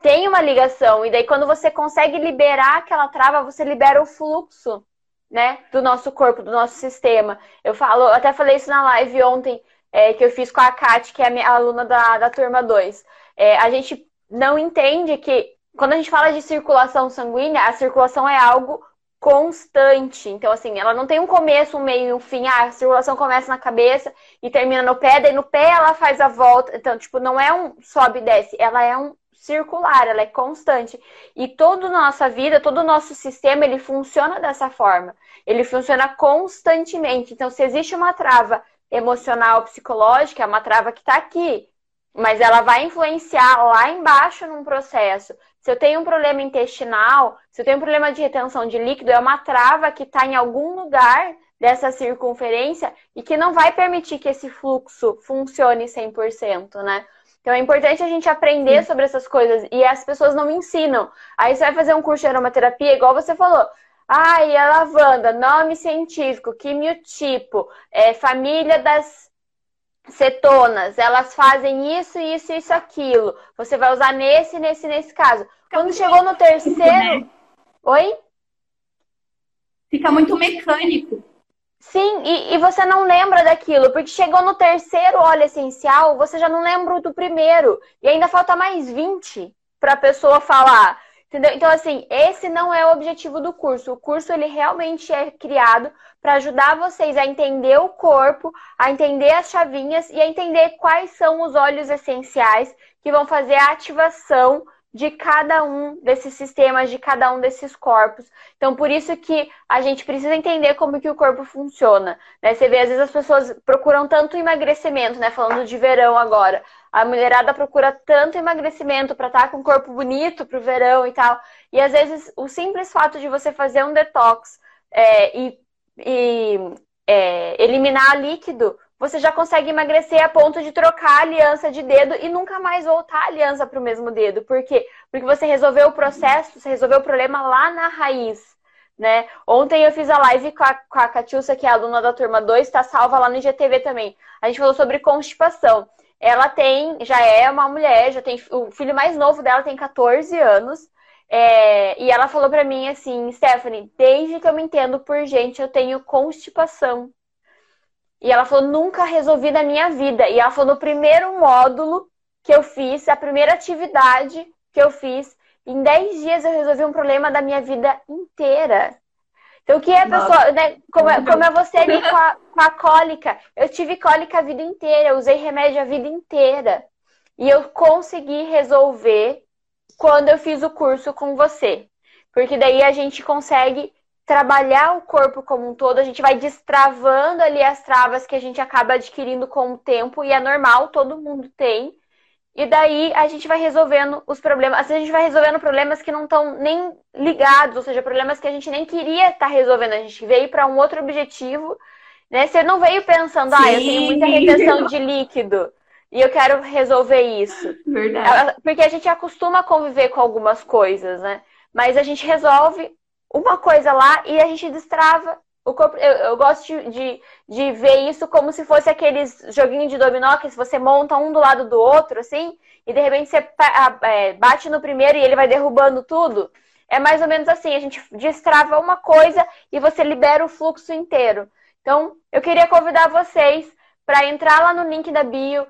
tem uma ligação. E daí, quando você consegue liberar aquela trava, você libera o fluxo, né? Do nosso corpo, do nosso sistema. Eu falo, eu até falei isso na live ontem, é, que eu fiz com a Kat, que é a minha aluna da, da turma 2. É, a gente não entende que quando a gente fala de circulação sanguínea, a circulação é algo constante. Então, assim, ela não tem um começo, um meio e um fim. Ah, a circulação começa na cabeça e termina no pé, daí no pé ela faz a volta. Então, tipo, não é um sobe e desce, ela é um circular, ela é constante. E toda a nossa vida, todo o nosso sistema, ele funciona dessa forma. Ele funciona constantemente. Então, se existe uma trava emocional, psicológica, é uma trava que está aqui, mas ela vai influenciar lá embaixo num processo. Se eu tenho um problema intestinal, se eu tenho um problema de retenção de líquido, é uma trava que está em algum lugar dessa circunferência e que não vai permitir que esse fluxo funcione 100%, né? Então é importante a gente aprender Sim. sobre essas coisas e as pessoas não me ensinam. Aí você vai fazer um curso de aromaterapia, igual você falou. Ah, e a lavanda, nome científico, quimiotipo, é, família das cetonas, elas fazem isso, isso, isso, aquilo. Você vai usar nesse, nesse, nesse caso. Quando chegou no terceiro, Oi? Fica muito mecânico. Sim, e, e, você não lembra daquilo, porque chegou no terceiro óleo essencial, você já não lembra do primeiro. E ainda falta mais 20 para a pessoa falar. Entendeu? Então, assim, esse não é o objetivo do curso. O curso, ele realmente é criado para ajudar vocês a entender o corpo, a entender as chavinhas e a entender quais são os óleos essenciais que vão fazer a ativação de cada um desses sistemas, de cada um desses corpos. Então, por isso que a gente precisa entender como que o corpo funciona. Né? Você vê, às vezes as pessoas procuram tanto emagrecimento, né? Falando de verão agora. A mulherada procura tanto emagrecimento para estar tá com um corpo bonito para o verão e tal. E às vezes o simples fato de você fazer um detox é, e, e é, eliminar líquido você já consegue emagrecer a ponto de trocar a aliança de dedo e nunca mais voltar a aliança para o mesmo dedo. Por quê? Porque você resolveu o processo, você resolveu o problema lá na raiz. Né? Ontem eu fiz a live com a, com a Catiúcia, que é aluna da turma 2, está salva lá no IGTV também. A gente falou sobre constipação. Ela tem, já é uma mulher, já tem o filho mais novo dela tem 14 anos. É, e ela falou para mim assim, Stephanie, desde que eu me entendo por gente, eu tenho constipação. E ela falou, nunca resolvi na minha vida. E ela falou, no primeiro módulo que eu fiz, a primeira atividade que eu fiz, em 10 dias eu resolvi um problema da minha vida inteira. Então, o que é a pessoa, né, como, é, como é você ali com a, com a cólica? Eu tive cólica a vida inteira, eu usei remédio a vida inteira. E eu consegui resolver quando eu fiz o curso com você. Porque daí a gente consegue trabalhar o corpo como um todo, a gente vai destravando ali as travas que a gente acaba adquirindo com o tempo, e é normal, todo mundo tem. E daí a gente vai resolvendo os problemas. Vezes a gente vai resolvendo problemas que não estão nem ligados, ou seja, problemas que a gente nem queria estar tá resolvendo. A gente veio para um outro objetivo, né? Você não veio pensando, Sim. ah, eu tenho muita retenção de líquido e eu quero resolver isso. Verdade. Porque a gente acostuma a conviver com algumas coisas, né? Mas a gente resolve uma coisa lá e a gente destrava o corpo. Eu, eu gosto de, de, ver isso como se fosse aqueles joguinhos de dominó que você monta um do lado do outro, assim, e de repente você é, bate no primeiro e ele vai derrubando tudo. É mais ou menos assim, a gente destrava uma coisa e você libera o fluxo inteiro. Então, eu queria convidar vocês para entrar lá no link da bio,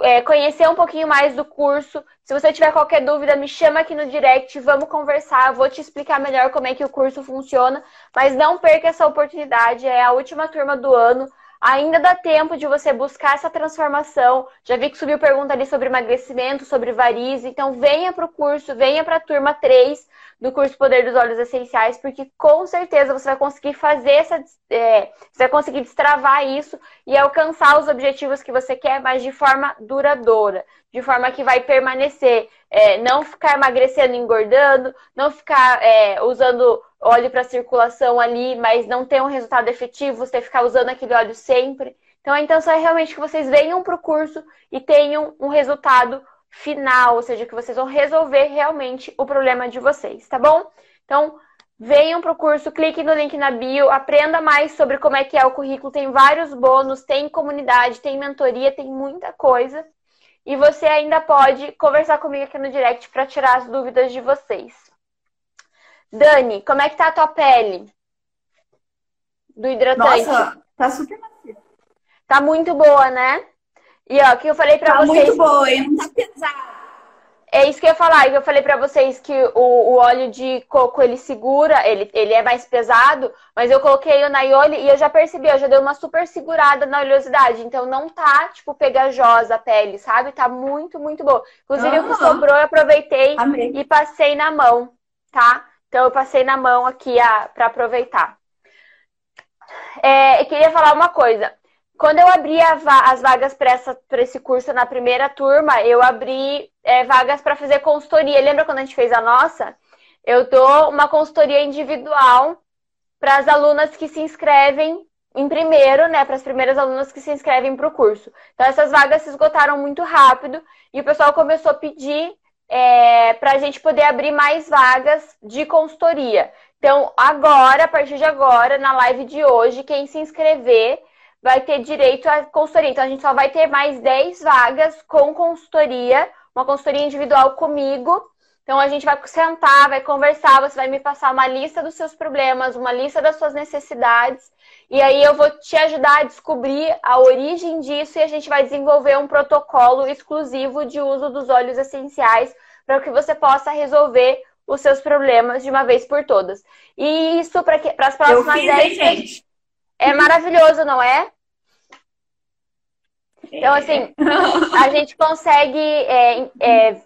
é, conhecer um pouquinho mais do curso. Se você tiver qualquer dúvida, me chama aqui no direct, vamos conversar, vou te explicar melhor como é que o curso funciona. Mas não perca essa oportunidade, é a última turma do ano. Ainda dá tempo de você buscar essa transformação. Já vi que subiu pergunta ali sobre emagrecimento, sobre varize. Então, venha para o curso, venha para a turma 3 do curso Poder dos Olhos Essenciais, porque com certeza você vai conseguir fazer essa. É, você vai conseguir destravar isso e alcançar os objetivos que você quer, mas de forma duradoura, de forma que vai permanecer. É, não ficar emagrecendo, engordando, não ficar é, usando óleo para circulação ali, mas não ter um resultado efetivo, você ficar usando aquele óleo sempre. Então a intenção é realmente que vocês venham para o curso e tenham um resultado final, ou seja, que vocês vão resolver realmente o problema de vocês, tá bom? Então, venham para o curso, clique no link na bio, aprenda mais sobre como é que é o currículo, tem vários bônus, tem comunidade, tem mentoria, tem muita coisa. E você ainda pode conversar comigo aqui no direct para tirar as dúvidas de vocês. Dani, como é que tá a tua pele? Do hidratante? Nossa, tá super macia. Tá muito boa, né? E ó, que eu falei pra tá vocês. Tá muito boa, e não tá pesado. É isso que eu ia falar, que eu falei para vocês que o, o, óleo de coco ele segura, ele, ele é mais pesado, mas eu coloquei o Naioli e eu já percebi, eu já dei uma super segurada na oleosidade, então não tá, tipo, pegajosa a pele, sabe? Tá muito, muito boa. Inclusive uhum. o que sobrou eu aproveitei e passei na mão, tá? Então eu passei na mão aqui a, pra aproveitar. É, eu queria falar uma coisa. Quando eu abri va as vagas para esse curso na primeira turma, eu abri é, vagas para fazer consultoria. Lembra quando a gente fez a nossa? Eu dou uma consultoria individual para as alunas que se inscrevem em primeiro, né? Para as primeiras alunas que se inscrevem para o curso. Então, essas vagas se esgotaram muito rápido e o pessoal começou a pedir é, para a gente poder abrir mais vagas de consultoria. Então, agora, a partir de agora, na live de hoje, quem se inscrever vai ter direito à consultoria. Então, a gente só vai ter mais 10 vagas com consultoria, uma consultoria individual comigo. Então a gente vai sentar, vai conversar, você vai me passar uma lista dos seus problemas, uma lista das suas necessidades, e aí eu vou te ajudar a descobrir a origem disso e a gente vai desenvolver um protocolo exclusivo de uso dos óleos essenciais para que você possa resolver os seus problemas de uma vez por todas. E isso para as próximas 10 é maravilhoso, não é? Então, assim, a gente consegue é, é,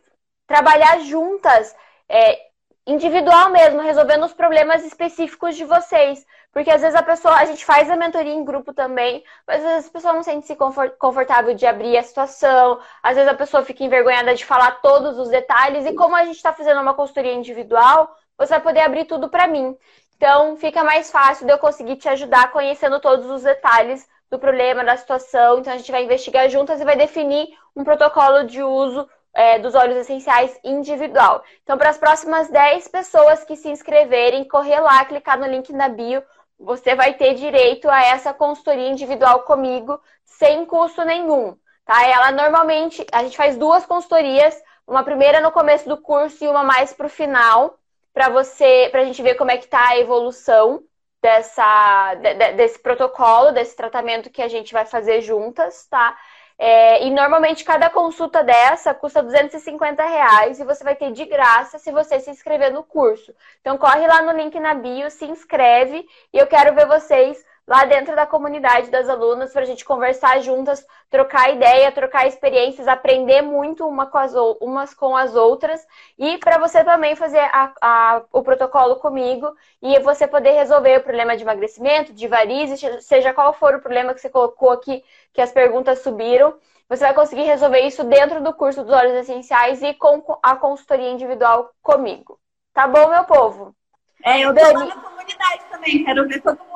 trabalhar juntas, é, individual mesmo, resolvendo os problemas específicos de vocês. Porque às vezes a pessoa, a gente faz a mentoria em grupo também, mas às vezes a pessoa não sente se confortável de abrir a situação, às vezes a pessoa fica envergonhada de falar todos os detalhes, e como a gente está fazendo uma consultoria individual, você vai poder abrir tudo para mim. Então fica mais fácil de eu conseguir te ajudar conhecendo todos os detalhes do problema, da situação. Então a gente vai investigar juntas e vai definir um protocolo de uso é, dos óleos essenciais individual. Então, para as próximas 10 pessoas que se inscreverem, correr lá, clicar no link na bio, você vai ter direito a essa consultoria individual comigo, sem custo nenhum. Tá? Ela normalmente, a gente faz duas consultorias, uma primeira no começo do curso e uma mais para o final, para você, para a gente ver como é que está a evolução dessa, de, desse protocolo, desse tratamento que a gente vai fazer juntas, tá? É, e normalmente cada consulta dessa custa 250 reais e você vai ter de graça se você se inscrever no curso. Então corre lá no link na bio, se inscreve e eu quero ver vocês lá dentro da comunidade das alunas para a gente conversar juntas, trocar ideia, trocar experiências, aprender muito uma com as, umas com as outras e para você também fazer a, a, o protocolo comigo e você poder resolver o problema de emagrecimento, de varizes, seja qual for o problema que você colocou aqui, que as perguntas subiram. Você vai conseguir resolver isso dentro do curso dos óleos essenciais e com a consultoria individual comigo. Tá bom, meu povo? É, eu tô Dani... na comunidade também, quero ver todo mundo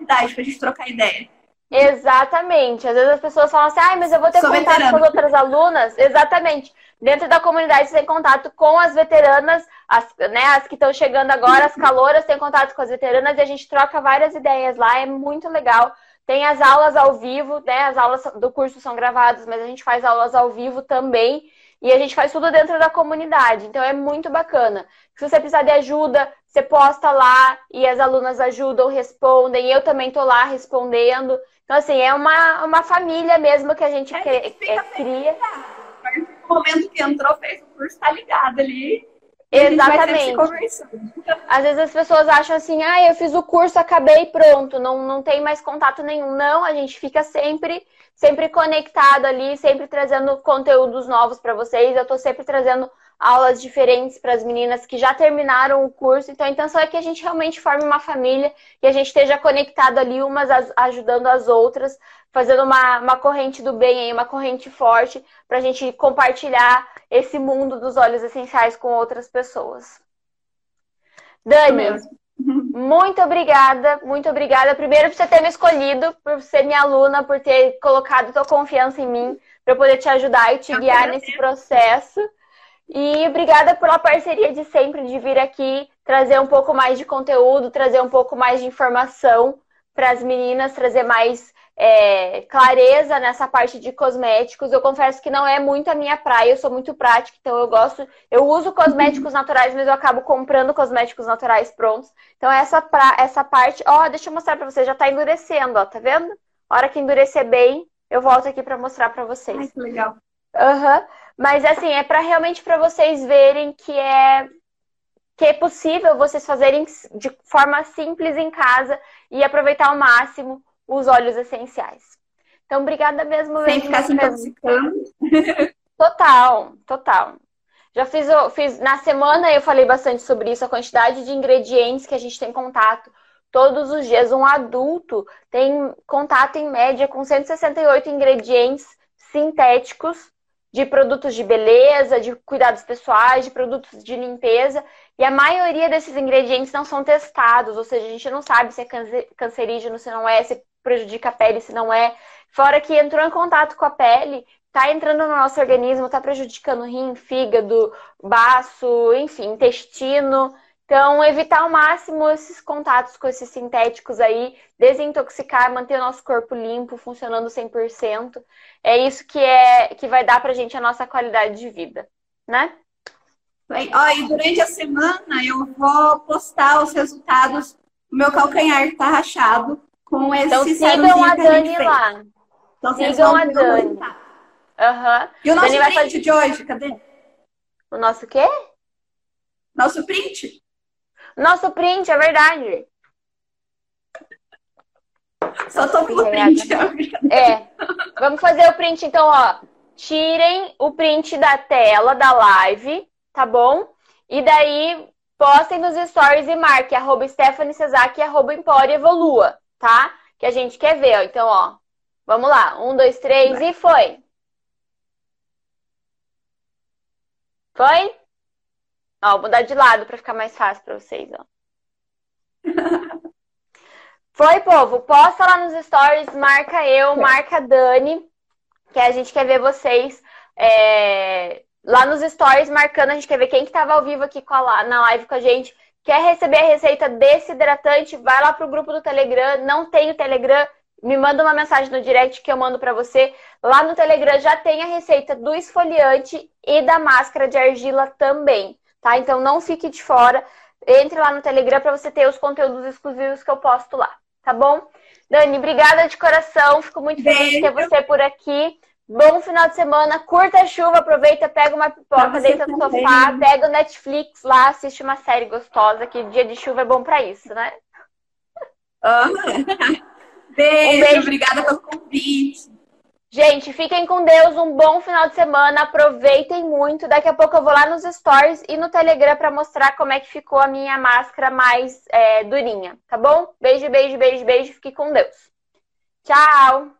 na comunidade pra gente trocar ideia. Exatamente. Às vezes as pessoas falam assim, ah, mas eu vou ter Sou contato veterano. com as outras alunas. Exatamente. Dentro da comunidade você tem contato com as veteranas, as, né, as que estão chegando agora, as caloras têm contato com as veteranas e a gente troca várias ideias lá, é muito legal. Tem as aulas ao vivo, né? As aulas do curso são gravadas, mas a gente faz aulas ao vivo também. E a gente faz tudo dentro da comunidade. Então é muito bacana. Se você precisar de ajuda, você posta lá e as alunas ajudam, respondem. Eu também tô lá respondendo. Então, assim, é uma, uma família mesmo que a gente, é, cria. É, cria. No momento que entrou, fez o curso, tá ligado ali. Exatamente. Às vezes as pessoas acham assim, ah, eu fiz o curso, acabei pronto, não, não tem mais contato nenhum. Não, a gente fica sempre sempre conectado ali, sempre trazendo conteúdos novos para vocês. Eu estou sempre trazendo aulas diferentes para as meninas que já terminaram o curso. Então a intenção é que a gente realmente forme uma família e a gente esteja conectado ali, umas ajudando as outras, fazendo uma, uma corrente do bem aí, uma corrente forte, para a gente compartilhar esse mundo dos óleos essenciais com outras pessoas. Dani, [laughs] muito obrigada, muito obrigada. Primeiro por você ter me escolhido, por ser minha aluna, por ter colocado tua confiança em mim, para poder te ajudar e te guiar nesse processo. E obrigada pela parceria de sempre, de vir aqui trazer um pouco mais de conteúdo, trazer um pouco mais de informação para as meninas, trazer mais é, clareza nessa parte de cosméticos. Eu confesso que não é muito a minha praia, eu sou muito prática, então eu gosto, eu uso cosméticos naturais, mas eu acabo comprando cosméticos naturais prontos. Então essa, pra, essa parte, ó, deixa eu mostrar para vocês, já tá endurecendo, ó, tá vendo? A hora que endurecer bem, eu volto aqui para mostrar para vocês. Ai, que legal. Uhum. Mas assim, é para realmente para vocês verem que é que é possível vocês fazerem de forma simples em casa e aproveitar ao máximo os óleos essenciais. Então, obrigada mesmo. Sem ficar se intoxicando. [laughs] Total, total. Já fiz, fiz, na semana eu falei bastante sobre isso, a quantidade de ingredientes que a gente tem contato todos os dias. Um adulto tem contato em média com 168 ingredientes sintéticos de produtos de beleza, de cuidados pessoais, de produtos de limpeza. E a maioria desses ingredientes não são testados, ou seja, a gente não sabe se é cancerígeno, se não é, se prejudica a pele, se não é. Fora que entrou em contato com a pele, tá entrando no nosso organismo, tá prejudicando rim, fígado, baço, enfim, intestino. Então, evitar ao máximo esses contatos com esses sintéticos aí, desintoxicar, manter o nosso corpo limpo, funcionando 100%. É isso que é que vai dar pra gente a nossa qualidade de vida, né? Ó, e durante a semana eu vou postar os resultados. O meu calcanhar tá rachado com esse então, sigam a Dani a lá. Então, sigam a Dani. Uhum. E o nosso Dani print fazer... de hoje, cadê? O nosso quê? Nosso print. Nosso print, é verdade. Só tô com o print. É. Vamos fazer o print, então, ó. Tirem o print da tela da live, tá bom? E daí, postem nos stories e marquem arroba Stephanie Cesac e arroba Empório Evolua, tá? Que a gente quer ver, ó. Então, ó. Vamos lá. Um, dois, três Vai. e foi. Foi? Ó, vou mudar de lado para ficar mais fácil para vocês, ó. [laughs] Foi, povo. Posta lá nos stories, marca eu, marca a Dani, que a gente quer ver vocês é, lá nos stories marcando. A gente quer ver quem que tava ao vivo aqui a, na live com a gente. Quer receber a receita desse hidratante? Vai lá pro grupo do Telegram. Não tem o Telegram? Me manda uma mensagem no direct que eu mando para você. Lá no Telegram já tem a receita do esfoliante e da máscara de argila também, tá? Então não fique de fora. Entre lá no Telegram para você ter os conteúdos exclusivos que eu posto lá tá bom? Dani, obrigada de coração. Fico muito Beijo. feliz de ter você por aqui. Bom final de semana, curta a chuva, aproveita, pega uma pipoca, deita no também. sofá, pega o Netflix lá, assiste uma série gostosa, que dia de chuva é bom para isso, né? [laughs] Beijo, um beijo, obrigada pelo convite. Gente, fiquem com Deus, um bom final de semana, aproveitem muito. Daqui a pouco eu vou lá nos stories e no Telegram para mostrar como é que ficou a minha máscara mais é, durinha, tá bom? Beijo, beijo, beijo, beijo, fique com Deus. Tchau!